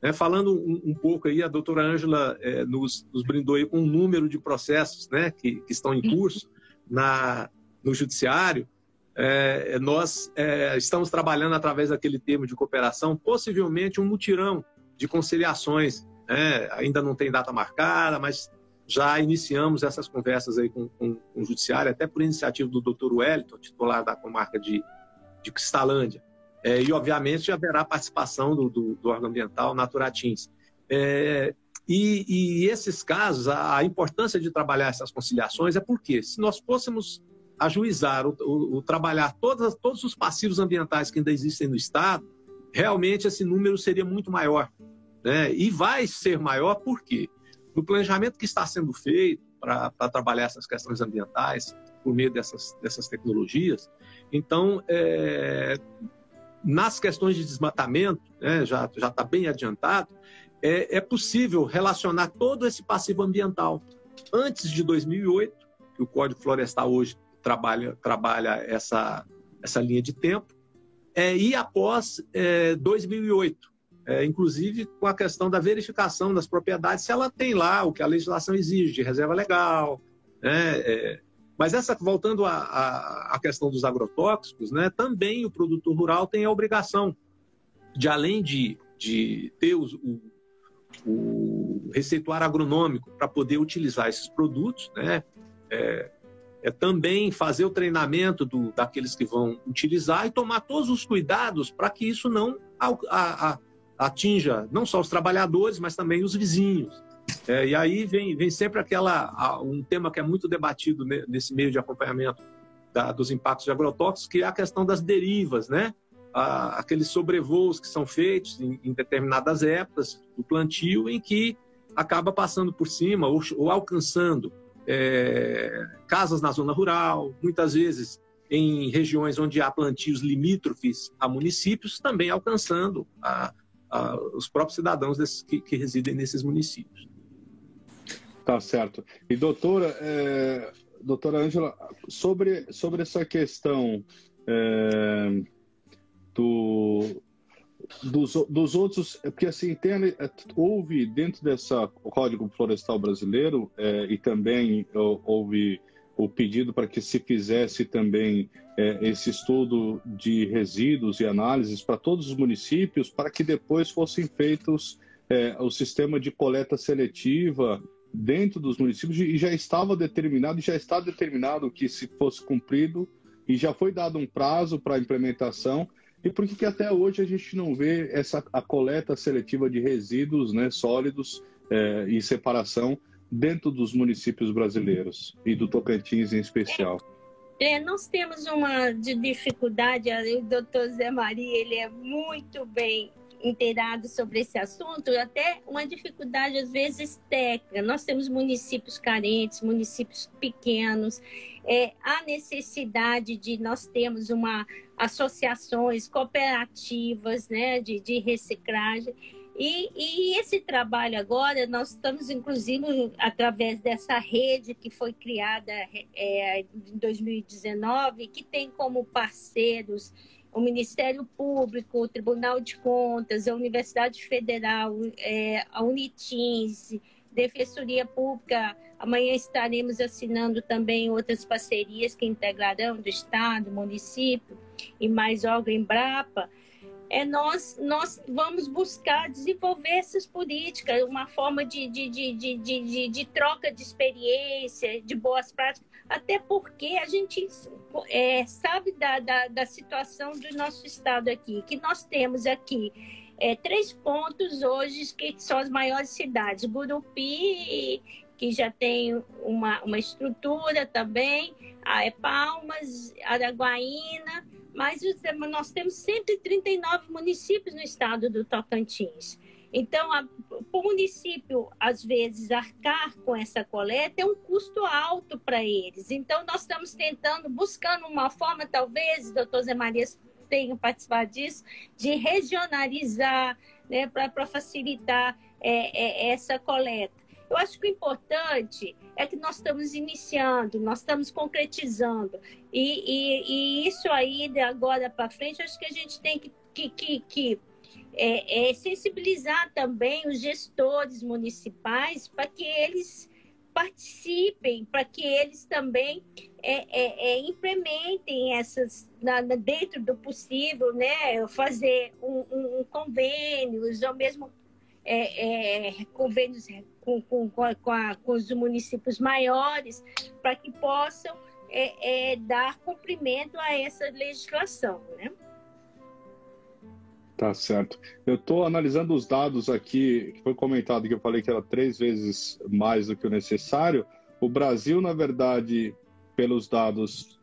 É, falando um, um, pouco aí, a doutora Ângela é, nos, nos, brindou aí com um número de processos né, que, que estão em curso na, no judiciário, é, nós é, estamos trabalhando através daquele termo de cooperação, possivelmente um mutirão de conciliações. Né? Ainda não tem data marcada, mas já iniciamos essas conversas aí com, com, com o judiciário, até por iniciativa do doutor Wellington, titular da comarca de, de Cristalândia. É, e, obviamente, haverá participação do, do, do órgão ambiental Naturatins. É, e, e, esses casos, a, a, importância de trabalhar essas conciliações é porque, se nós fôssemos ajuizar, o, o, o trabalhar todas, todos os passivos ambientais que ainda existem no Estado, realmente esse número seria muito maior. Né? E vai ser maior porque no planejamento que está sendo feito para trabalhar essas questões ambientais por meio dessas, dessas tecnologias, então, é, nas questões de desmatamento, né, já está bem adiantado, é, é possível relacionar todo esse passivo ambiental. Antes de 2008, que o Código Florestal hoje trabalha, trabalha essa, essa linha de tempo, é, e após é, 2008, é, inclusive com a questão da verificação das propriedades, se ela tem lá o que a legislação exige, de reserva legal. Né, é, mas essa, voltando à, questão dos agrotóxicos, né, também o produtor rural tem a obrigação de, além de, de ter o, o, o receituário agronômico para poder utilizar esses produtos, né, é, é também fazer o treinamento do, daqueles que vão utilizar e tomar todos os cuidados para que isso não a, a, atinja não só os trabalhadores, mas também os vizinhos. É, e aí vem, vem sempre aquela um tema que é muito debatido nesse meio de acompanhamento da, dos impactos de agrotóxicos, que é a questão das derivas, né? aqueles sobrevoos que são feitos em, em, determinadas épocas do plantio, em que acaba passando por cima ou, ou alcançando é, casas na zona rural, muitas vezes em regiões onde há plantios limítrofes a municípios, também alcançando a, os próprios cidadãos desses, que, que, residem nesses municípios. Tá certo. E doutora, é, doutora Ângela, sobre, sobre essa questão é, do, dos, dos outros, é porque assim, tem, é, houve dentro dessa Código Florestal Brasileiro é, e também houve o pedido para que se fizesse também é, esse estudo de resíduos e análises para todos os municípios, para que depois fossem feitos é, o sistema de coleta seletiva dentro dos municípios e já estava determinado, já está determinado que se fosse cumprido e já foi dado um prazo para a implementação. E por que, que até hoje a gente não vê essa a coleta seletiva de resíduos né, sólidos é, e separação dentro dos municípios brasileiros e do Tocantins em especial? É, nós temos uma de dificuldade, o doutor Zé Maria, ele é muito bem inteirado sobre esse assunto, até uma dificuldade às vezes técnica. Nós temos municípios carentes, municípios pequenos, é, há necessidade de nós termos uma associações cooperativas né, de, de reciclagem. E, e, esse trabalho agora, nós estamos, inclusive, através dessa rede que foi criada é, em 2019, que tem como parceiros o Ministério Público, o Tribunal de Contas, a Universidade Federal, é, a Unitins, Defensoria Pública. Amanhã estaremos assinando também outras parcerias que integrarão do Estado, município. e mais órgão Embrapa, é nós, nós vamos buscar desenvolver essas políticas, uma forma de, de, de, de, de, troca de experiência, de boas práticas, até porque a gente é, sabe da, da, da situação do nosso estado aqui, que nós temos aqui é, três pontos hoje que são as maiores cidades. Gurupi, que já tem uma, uma estrutura também, é Palmas, Araguaína, mas nós temos 139 municípios no estado do Tocantins. Então, o município, às vezes, arcar com essa coleta é um custo alto para eles. Então, nós estamos tentando, buscando uma forma, talvez, doutor Zé Maria tenham participado disso, de regionalizar, né, para facilitar é, é, essa coleta. Eu acho que o importante é que nós estamos iniciando, nós estamos concretizando. E, e, e isso aí, de agora para frente, acho que a gente tem que, que, que, que é, é, sensibilizar também os gestores municipais para que eles participem, para que eles também é, é, é, implementem essas na, dentro do possível, né? Fazer um, um, um convênios, ou mesmo é, é, convênios com, com, com, a, com, os municípios maiores, para que possam é, dar cumprimento a essa legislação, né? Tá certo. Eu estou analisando os dados aqui, que foi comentado que eu falei que era três vezes mais do que o necessário. O Brasil, na verdade, pelos dados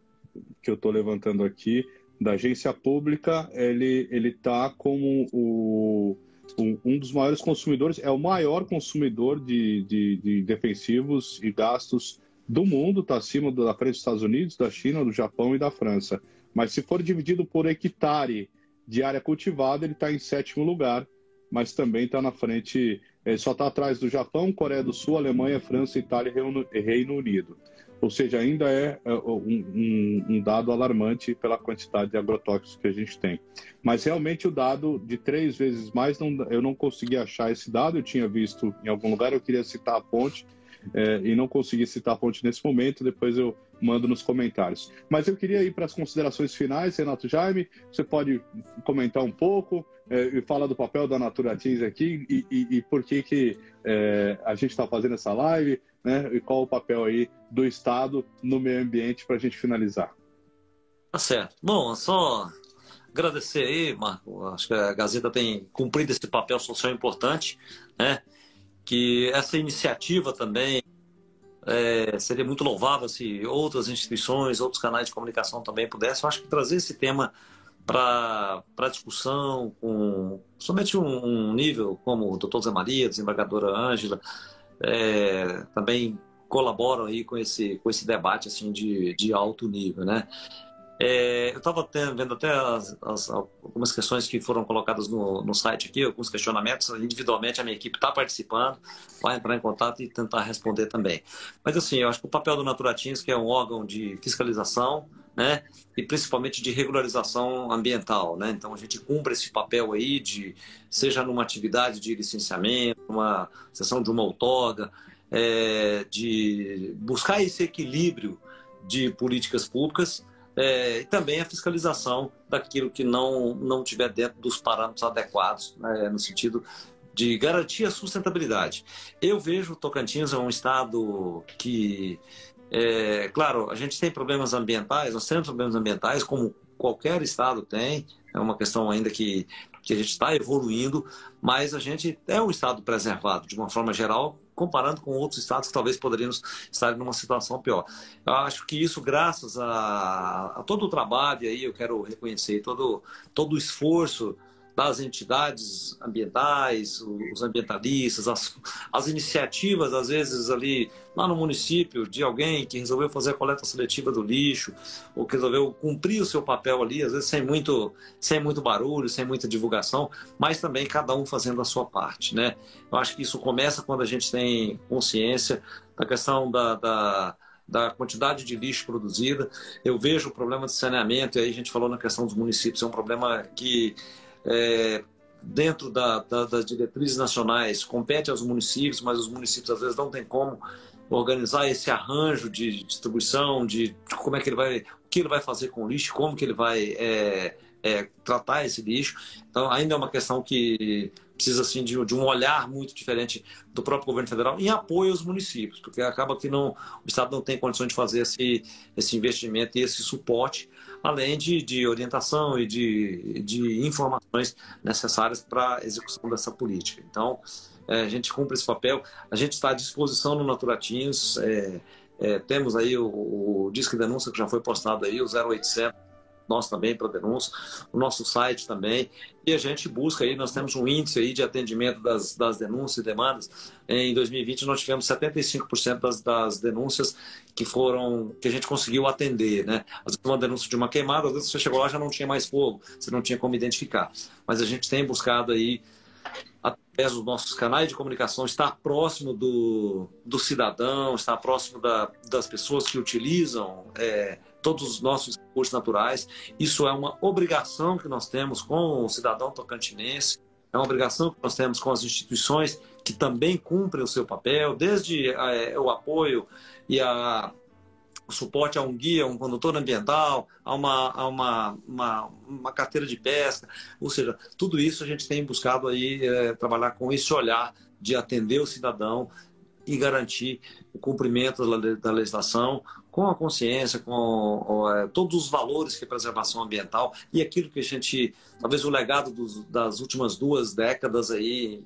que eu estou levantando aqui, da agência pública, ele ele está como o, um, um, dos maiores consumidores, é o maior consumidor de, de, de defensivos e gastos do mundo, está acima da frente dos Estados Unidos, da China, do Japão e da França. Mas se for dividido por hectare de área cultivada, ele está em sétimo lugar, mas também está na frente, é, só está atrás do Japão, Coreia do Sul, Alemanha, França, Itália e Reino Unido. Ou seja, ainda é, é um, um, um, dado alarmante pela quantidade de agrotóxicos que a gente tem. Mas realmente o dado de três vezes mais, não, eu não consegui achar esse dado, eu tinha visto em algum lugar, eu queria citar a fonte, é, e não consegui citar a fonte nesse momento, depois eu mando nos comentários. Mas eu queria ir para as considerações finais, Renato Jaime, você pode comentar um pouco é, e falar do papel da Naturatins aqui e, e, e, por que, que é, a gente está fazendo essa live, né, e qual o papel aí do Estado no meio ambiente para a gente finalizar. Tá certo. Bom, só agradecer aí, Marco. Acho que a Gazeta tem cumprido esse papel social importante, né? que essa iniciativa também é, seria muito louvável se outras instituições, outros canais de comunicação também pudessem. Eu acho que trazer esse tema para discussão, com somente um, um, nível como o doutor Zé Maria, desembargadora Ângela, é, também colaboram aí com esse, com esse debate assim de, de alto nível, né? É, eu estava vendo até as, as, algumas questões que foram colocadas no, no site aqui, alguns questionamentos. Individualmente, a minha equipe está participando, vai entrar em contato e tentar responder também. Mas, assim, eu acho que o papel do Naturatins, que é um órgão de fiscalização, né, e principalmente de regularização ambiental, né? Então, a gente cumpre esse papel aí, de seja numa atividade de licenciamento, uma sessão de uma outorga, é, de buscar esse equilíbrio de políticas públicas é, e também a fiscalização daquilo que não, não tiver dentro dos parâmetros adequados, né, no sentido de garantir a sustentabilidade. Eu vejo Tocantins é um estado que, é, claro, a gente tem problemas ambientais, nós temos problemas ambientais, como qualquer estado tem, é uma questão ainda que, que a gente está evoluindo, mas a gente é um estado preservado, de uma forma geral, comparando com outros estados que talvez poderíamos estar numa situação pior. Eu acho que isso, graças a, a todo o trabalho, e aí eu quero reconhecer todo, todo o esforço das entidades ambientais, os ambientalistas, as, as iniciativas, às vezes, ali lá no município, de alguém que resolveu fazer a coleta seletiva do lixo, ou que resolveu cumprir o seu papel ali, às vezes sem muito, sem muito barulho, sem muita divulgação, mas também cada um fazendo a sua parte. Né? Eu acho que isso começa quando a gente tem consciência da questão da, da da quantidade de lixo produzida. Eu vejo o problema de saneamento, e aí a gente falou na questão dos municípios, é um problema que é, dentro da, da, das diretrizes nacionais, compete aos municípios, mas os municípios às vezes não têm como organizar esse arranjo de distribuição, de como é que ele vai, o que ele vai fazer com o lixo, como que ele vai é, é, tratar esse lixo. Então, ainda é uma questão que precisa assim de, de, um olhar muito diferente do próprio governo federal em apoio aos municípios, porque acaba que não, o Estado não tem condições de fazer esse, esse investimento e esse suporte, além de, de orientação e de, de informações necessárias para a execução dessa política. Então, é, a gente cumpre esse papel, a gente está à disposição no Naturatinhos, é, é, temos aí o, o Disque Denúncia que já foi postado aí, o 0800 nós também para denúncia, o nosso site também. E a gente busca aí, nós temos um índice aí de atendimento das, das denúncias e demandas. Em 2020 nós tivemos 75% das, das denúncias que foram que a gente conseguiu atender, né? Às vezes uma denúncia de uma queimada, às vezes você chegou lá já não tinha mais fogo, você não tinha como identificar. Mas a gente tem buscado aí através dos nossos canais de comunicação, estar próximo do, do cidadão, estar próximo da, das pessoas que utilizam é, todos os nossos recursos naturais. Isso é uma obrigação que nós temos com o cidadão tocantinense, é uma obrigação que nós temos com as instituições que também cumprem o seu papel, desde é, o apoio e a, o suporte a um guia, um condutor ambiental, a uma, a uma, uma, uma carteira de pesca, ou seja, tudo isso a gente tem buscado aí é, trabalhar com esse olhar de atender o cidadão e garantir o cumprimento da legislação com a consciência, com é, todos os valores que a preservação ambiental e aquilo que a gente, talvez o legado dos, das últimas duas décadas aí,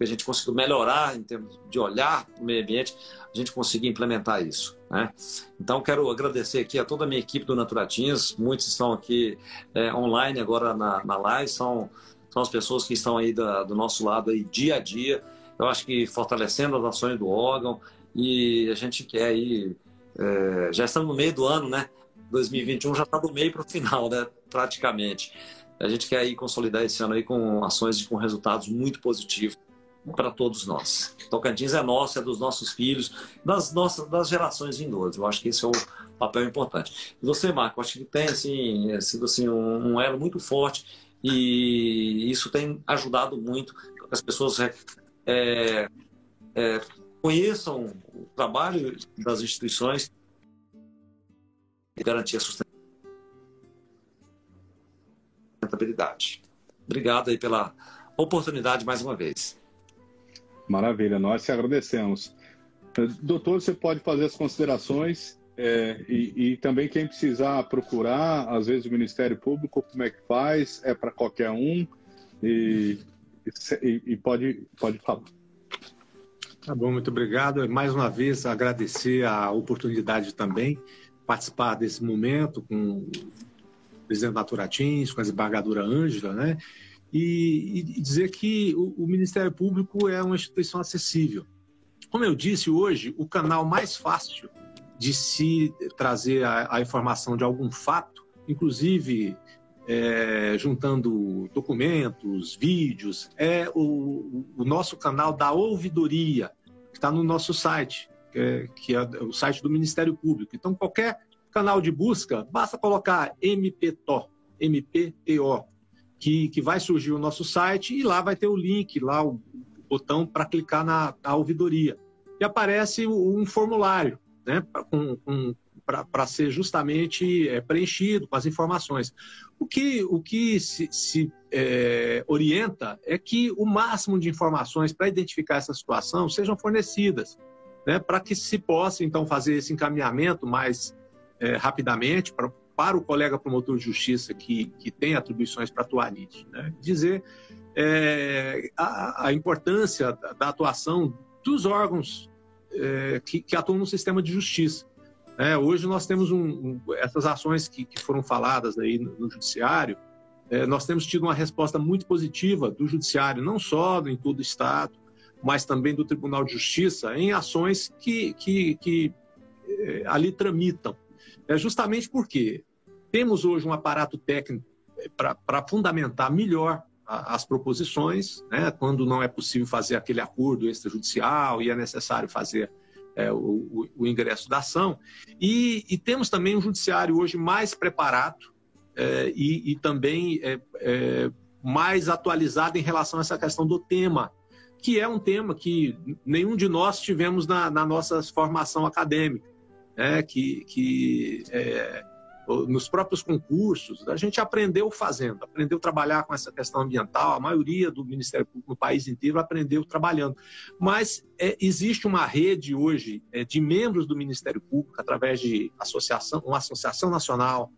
que a gente conseguiu melhorar em termos de olhar para o meio ambiente, a gente conseguir implementar isso. Né? Então, quero agradecer aqui a toda a minha equipe do Naturatinhas, muitos estão aqui é, online agora na, na live, são, são as pessoas que estão aí da, do nosso lado aí dia a dia, eu acho que fortalecendo as ações do órgão e a gente quer aí é, já estamos no meio do ano, né? 2021 já está do meio para o final, né? Praticamente. A gente quer aí consolidar esse ano aí com ações com resultados muito positivos para todos nós. Tocantins é nosso, é dos nossos filhos, das nossas das gerações vindouras. Eu acho que esse é o papel importante. E você, Marco, acho que tem assim, é, sido assim um, um elo muito forte e isso tem ajudado muito as pessoas é, é, conheçam o trabalho das instituições e garantir a sustentabilidade. Obrigado aí pela oportunidade mais uma vez. Maravilha, nós te agradecemos. Doutor, você pode fazer as considerações é, e, e, também quem precisar procurar, às vezes o Ministério Público, como é que faz, é para qualquer um e, e, e pode, pode falar. Tá bom, muito obrigado. Mais uma vez, agradecer a oportunidade também participar desse momento com o presidente Naturatins, com a desembargadora Ângela, né? E, e, dizer que o, o Ministério Público é uma instituição acessível. Como eu disse hoje, o canal mais fácil de se trazer a, a informação de algum fato, inclusive é, juntando documentos, vídeos, é o, o, nosso canal da ouvidoria, que está no nosso site, que é, que é, o site do Ministério Público. Então, qualquer canal de busca, basta colocar MPTO, MPTO, que, que vai surgir o nosso site e lá vai ter o link, lá o botão para clicar na, na, ouvidoria. E aparece um formulário, né, com, com para ser justamente é, preenchido com as informações. O que, o que se, se é, orienta é que o máximo de informações para identificar essa situação sejam fornecidas, né, para que se possa, então, fazer esse encaminhamento mais é, rapidamente pra, para o colega promotor de justiça que, que tem atribuições para atuar nisso. Né? Dizer é, a, a, importância da, da, atuação dos órgãos é, que, que atuam no sistema de justiça. É, hoje nós temos um, um, essas ações que, que, foram faladas aí no, no judiciário, é, nós temos tido uma resposta muito positiva do judiciário, não só em todo o estado, mas também do Tribunal de Justiça, em ações que, que, que é, ali tramitam. É justamente porque temos hoje um aparato técnico é, para fundamentar melhor as proposições, né, quando não é possível fazer aquele acordo extrajudicial e é necessário fazer é, o, o, ingresso da ação. E, e, temos também um judiciário hoje mais preparado é, e, e, também é, é, mais atualizado em relação a essa questão do tema, que é um tema que nenhum de nós tivemos na, na nossa formação acadêmica, né? que, que é, nos próprios concursos, a gente aprendeu fazendo, aprendeu a trabalhar com essa questão ambiental. A maioria do Ministério Público no país inteiro aprendeu trabalhando. Mas é, existe uma rede hoje é, de membros do Ministério Público, através de associação, uma associação nacional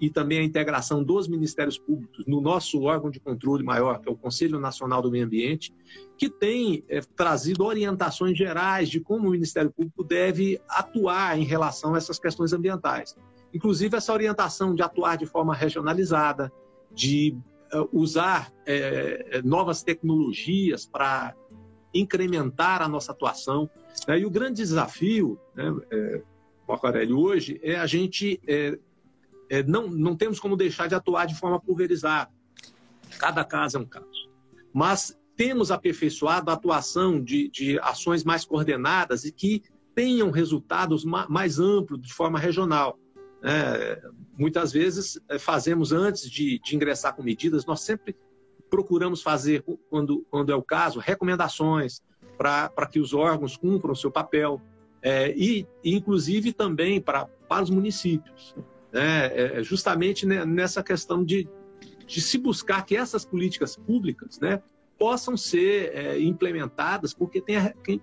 e também a integração dos ministérios públicos no nosso órgão de controle maior, que é o Conselho Nacional do Meio Ambiente, que tem é, trazido orientações gerais de como o Ministério Público deve atuar em relação a essas questões ambientais. Inclusive, essa orientação de atuar de forma regionalizada, de uh, usar é, novas tecnologias para incrementar a nossa atuação. Né? E o grande desafio, né, é, Marco hoje é a gente. É, é, não, não temos como deixar de atuar de forma pulverizada. Cada caso é um caso. Mas temos aperfeiçoado a atuação de, de ações mais coordenadas e que tenham resultados mais amplos de forma regional. É, muitas vezes é, fazemos antes de, de, ingressar com medidas, nós sempre procuramos fazer, quando, quando é o caso, recomendações para que os órgãos cumpram o seu papel é, e, inclusive, também para, para os municípios. Né? É, justamente nessa questão de, de se buscar que essas políticas públicas né, possam ser é, implementadas porque tem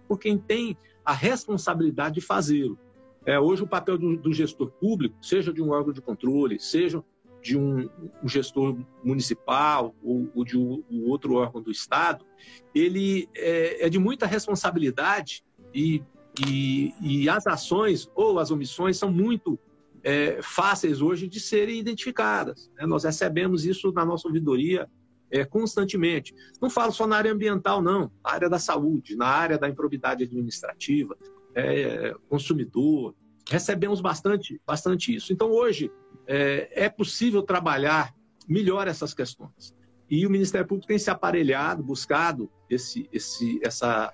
por quem tem a responsabilidade de fazê-lo. É, hoje, o papel do, do, gestor público, seja de um órgão de controle, seja de um, um gestor municipal ou, ou de um, um, outro órgão do Estado, ele é, é de muita responsabilidade e, e, e, as ações ou as omissões são muito é, fáceis hoje de serem identificadas. Né? Nós recebemos isso na nossa ouvidoria é, constantemente. Não falo só na área ambiental, não, na área da saúde, na área da improbidade administrativa, é, consumidor. Recebemos bastante, bastante isso. Então, hoje, é, é possível trabalhar melhor essas questões. E o Ministério Público tem se aparelhado, buscado esse, esse, essa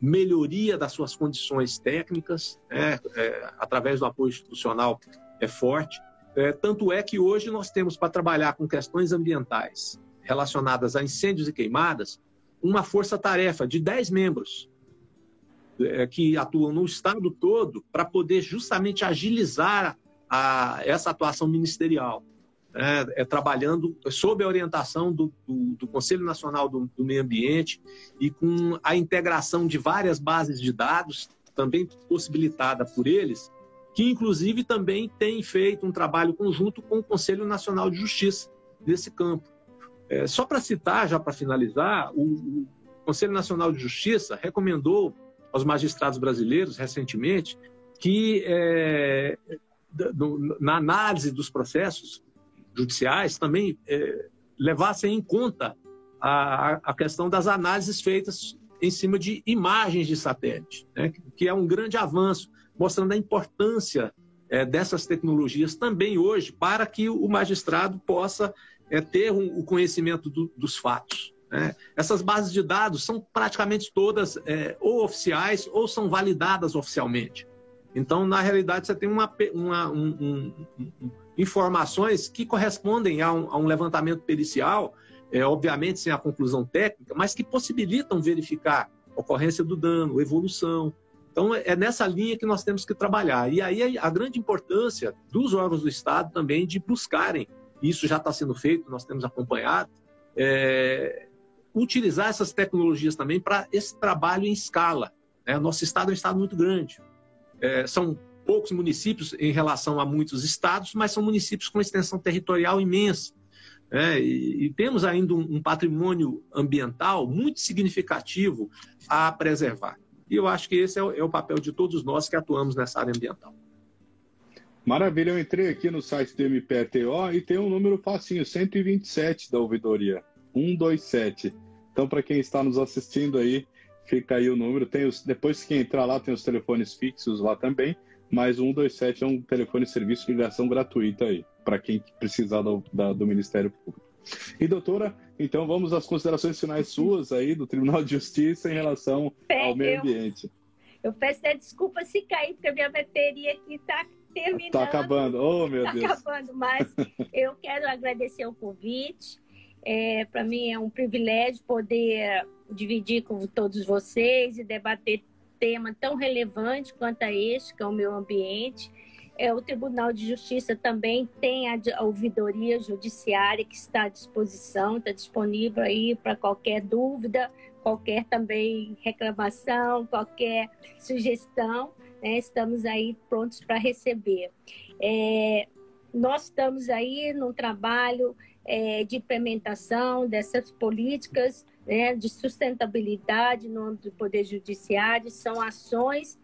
melhoria das suas condições técnicas, né, é, através do apoio institucional é forte. É, tanto é que hoje nós temos para trabalhar com questões ambientais relacionadas a incêndios e queimadas, uma força-tarefa de 10 membros que atuam no estado todo para poder justamente agilizar a, essa atuação ministerial. É, é, trabalhando sob a orientação do, do, do Conselho Nacional do, do, Meio Ambiente e com a integração de várias bases de dados, também possibilitada por eles, que inclusive também tem feito um trabalho conjunto com o Conselho Nacional de Justiça nesse campo. É, só para citar, já para finalizar, o, o Conselho Nacional de Justiça recomendou aos magistrados brasileiros recentemente que é, na análise dos processos judiciais também é, levassem em conta a, a, questão das análises feitas em cima de imagens de satélite, né, que é um grande avanço, mostrando a importância é, dessas tecnologias também hoje para que o magistrado possa é ter um, o conhecimento do, dos fatos. Né? Essas bases de dados são praticamente todas é, ou oficiais ou são validadas oficialmente. Então, na realidade, você tem uma, uma um, um, informações que correspondem a um, a um levantamento pericial, é, obviamente sem a conclusão técnica, mas que possibilitam verificar ocorrência do dano, evolução. Então, é nessa linha que nós temos que trabalhar. E aí a grande importância dos órgãos do Estado também de buscarem isso já está sendo feito, nós temos acompanhado, é, utilizar essas tecnologias também para esse trabalho em escala. Né? Nosso estado é um estado muito grande. É, são poucos municípios em relação a muitos estados, mas são municípios com extensão territorial imensa. É, e, e, temos ainda um, um, patrimônio ambiental muito significativo a preservar. E eu acho que esse é o, é o papel de todos nós que atuamos nessa área ambiental. Maravilha, eu entrei aqui no site do MPTO e tem um número facinho, 127 da ouvidoria, 127. Então, para quem está nos assistindo aí, fica aí o número. Tem os, depois que entrar lá, tem os telefones fixos lá também, mas o 127 é um telefone de serviço de ligação gratuita aí, para quem precisar do, da, do Ministério Público. E, doutora, então vamos às considerações finais suas aí do Tribunal de Justiça em relação ao meio ambiente. Eu, eu peço desculpa se cair, porque a minha bateria aqui está terminando. Está acabando, oh meu tá Deus. Está acabando, mas eu quero agradecer o convite. É, Para mim é um privilégio poder dividir com todos vocês e debater tema tão relevante quanto a este, que é o meio ambiente. é, o Tribunal de Justiça também tem a, a ouvidoria judiciária que está à disposição, está disponível aí para qualquer dúvida, qualquer também reclamação, qualquer sugestão, né? estamos aí prontos para receber. É, nós estamos aí num trabalho é, de implementação dessas políticas né, de sustentabilidade no âmbito do Poder Judiciário, são ações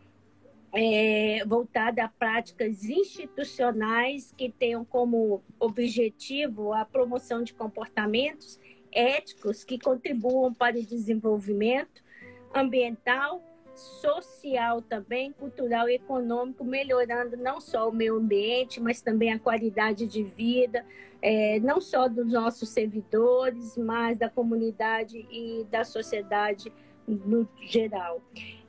é, voltadas a práticas institucionais que tenham como objetivo a promoção de comportamentos éticos que contribuam para o desenvolvimento ambiental, social também, cultural e econômico, melhorando não só o meio ambiente, mas também a qualidade de vida, é, não só dos nossos servidores, mas da comunidade e da sociedade no geral.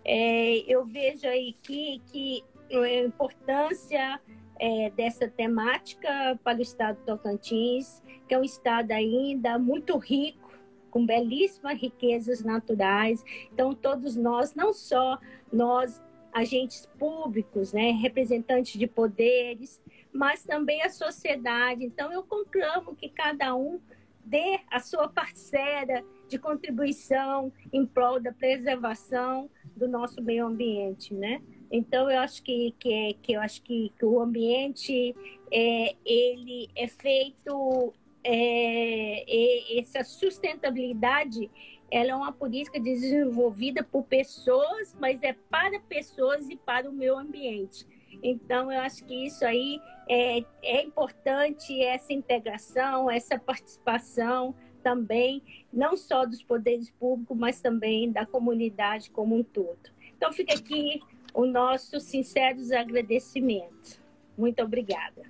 É, eu vejo aí que, que a importância é, dessa temática para o estado de Tocantins, que é um estado ainda muito rico, com belíssimas riquezas naturais. Então, todos nós, não só nós, agentes públicos, né, representantes de poderes, mas também a sociedade. Então, eu conclamo que cada um dê a sua parcela de contribuição em prol da preservação do nosso meio ambiente, né? Então eu acho que, que, é, que eu acho que, que o ambiente é, ele é feito é, essa sustentabilidade ela é uma política desenvolvida por pessoas, mas é para pessoas e para o meio ambiente. Então, eu acho que isso aí é, é importante, essa integração, essa participação também, não só dos poderes públicos, mas também da comunidade como um todo. Então, fica aqui o nosso sinceros agradecimento. Muito obrigada.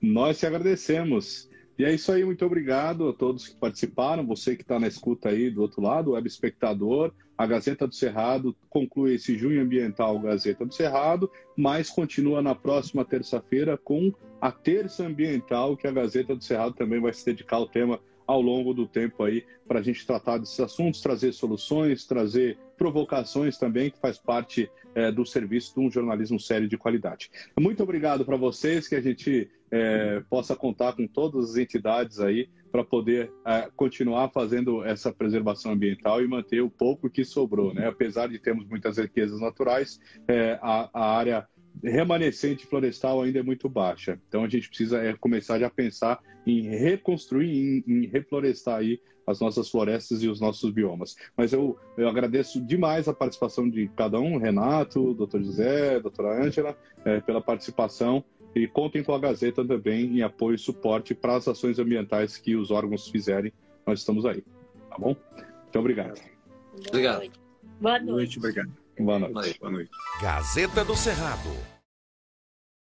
Nós te agradecemos. E é isso aí, muito obrigado a todos que participaram, você que está na escuta aí do outro lado, web espectador. A Gazeta do Cerrado conclui esse junho ambiental Gazeta do Cerrado, mas continua na próxima terça-feira com a terça ambiental, que a Gazeta do Cerrado também vai se dedicar ao tema ao longo do tempo aí para a gente tratar desses assuntos, trazer soluções, trazer provocações também, que faz parte é, do serviço de um jornalismo sério de qualidade. Muito obrigado para vocês, que a gente é, possa contar com todas as entidades aí para poder é, continuar fazendo essa preservação ambiental e manter o pouco que sobrou, né? Apesar de termos muitas riquezas naturais, a, a área remanescente florestal ainda é muito baixa. Então a gente precisa é, começar já a pensar em reconstruir, em, em, reflorestar aí as nossas florestas e os nossos biomas. Mas eu, eu agradeço demais a participação de cada um, Renato, doutor José, doutora Ângela, é, pela participação e contem com a Gazeta também em apoio e suporte para as ações ambientais que os órgãos fizerem. Nós estamos aí, tá bom? Muito obrigado. Obrigado. Boa noite. Obrigado. Boa noite. Boa noite. Gazeta do Cerrado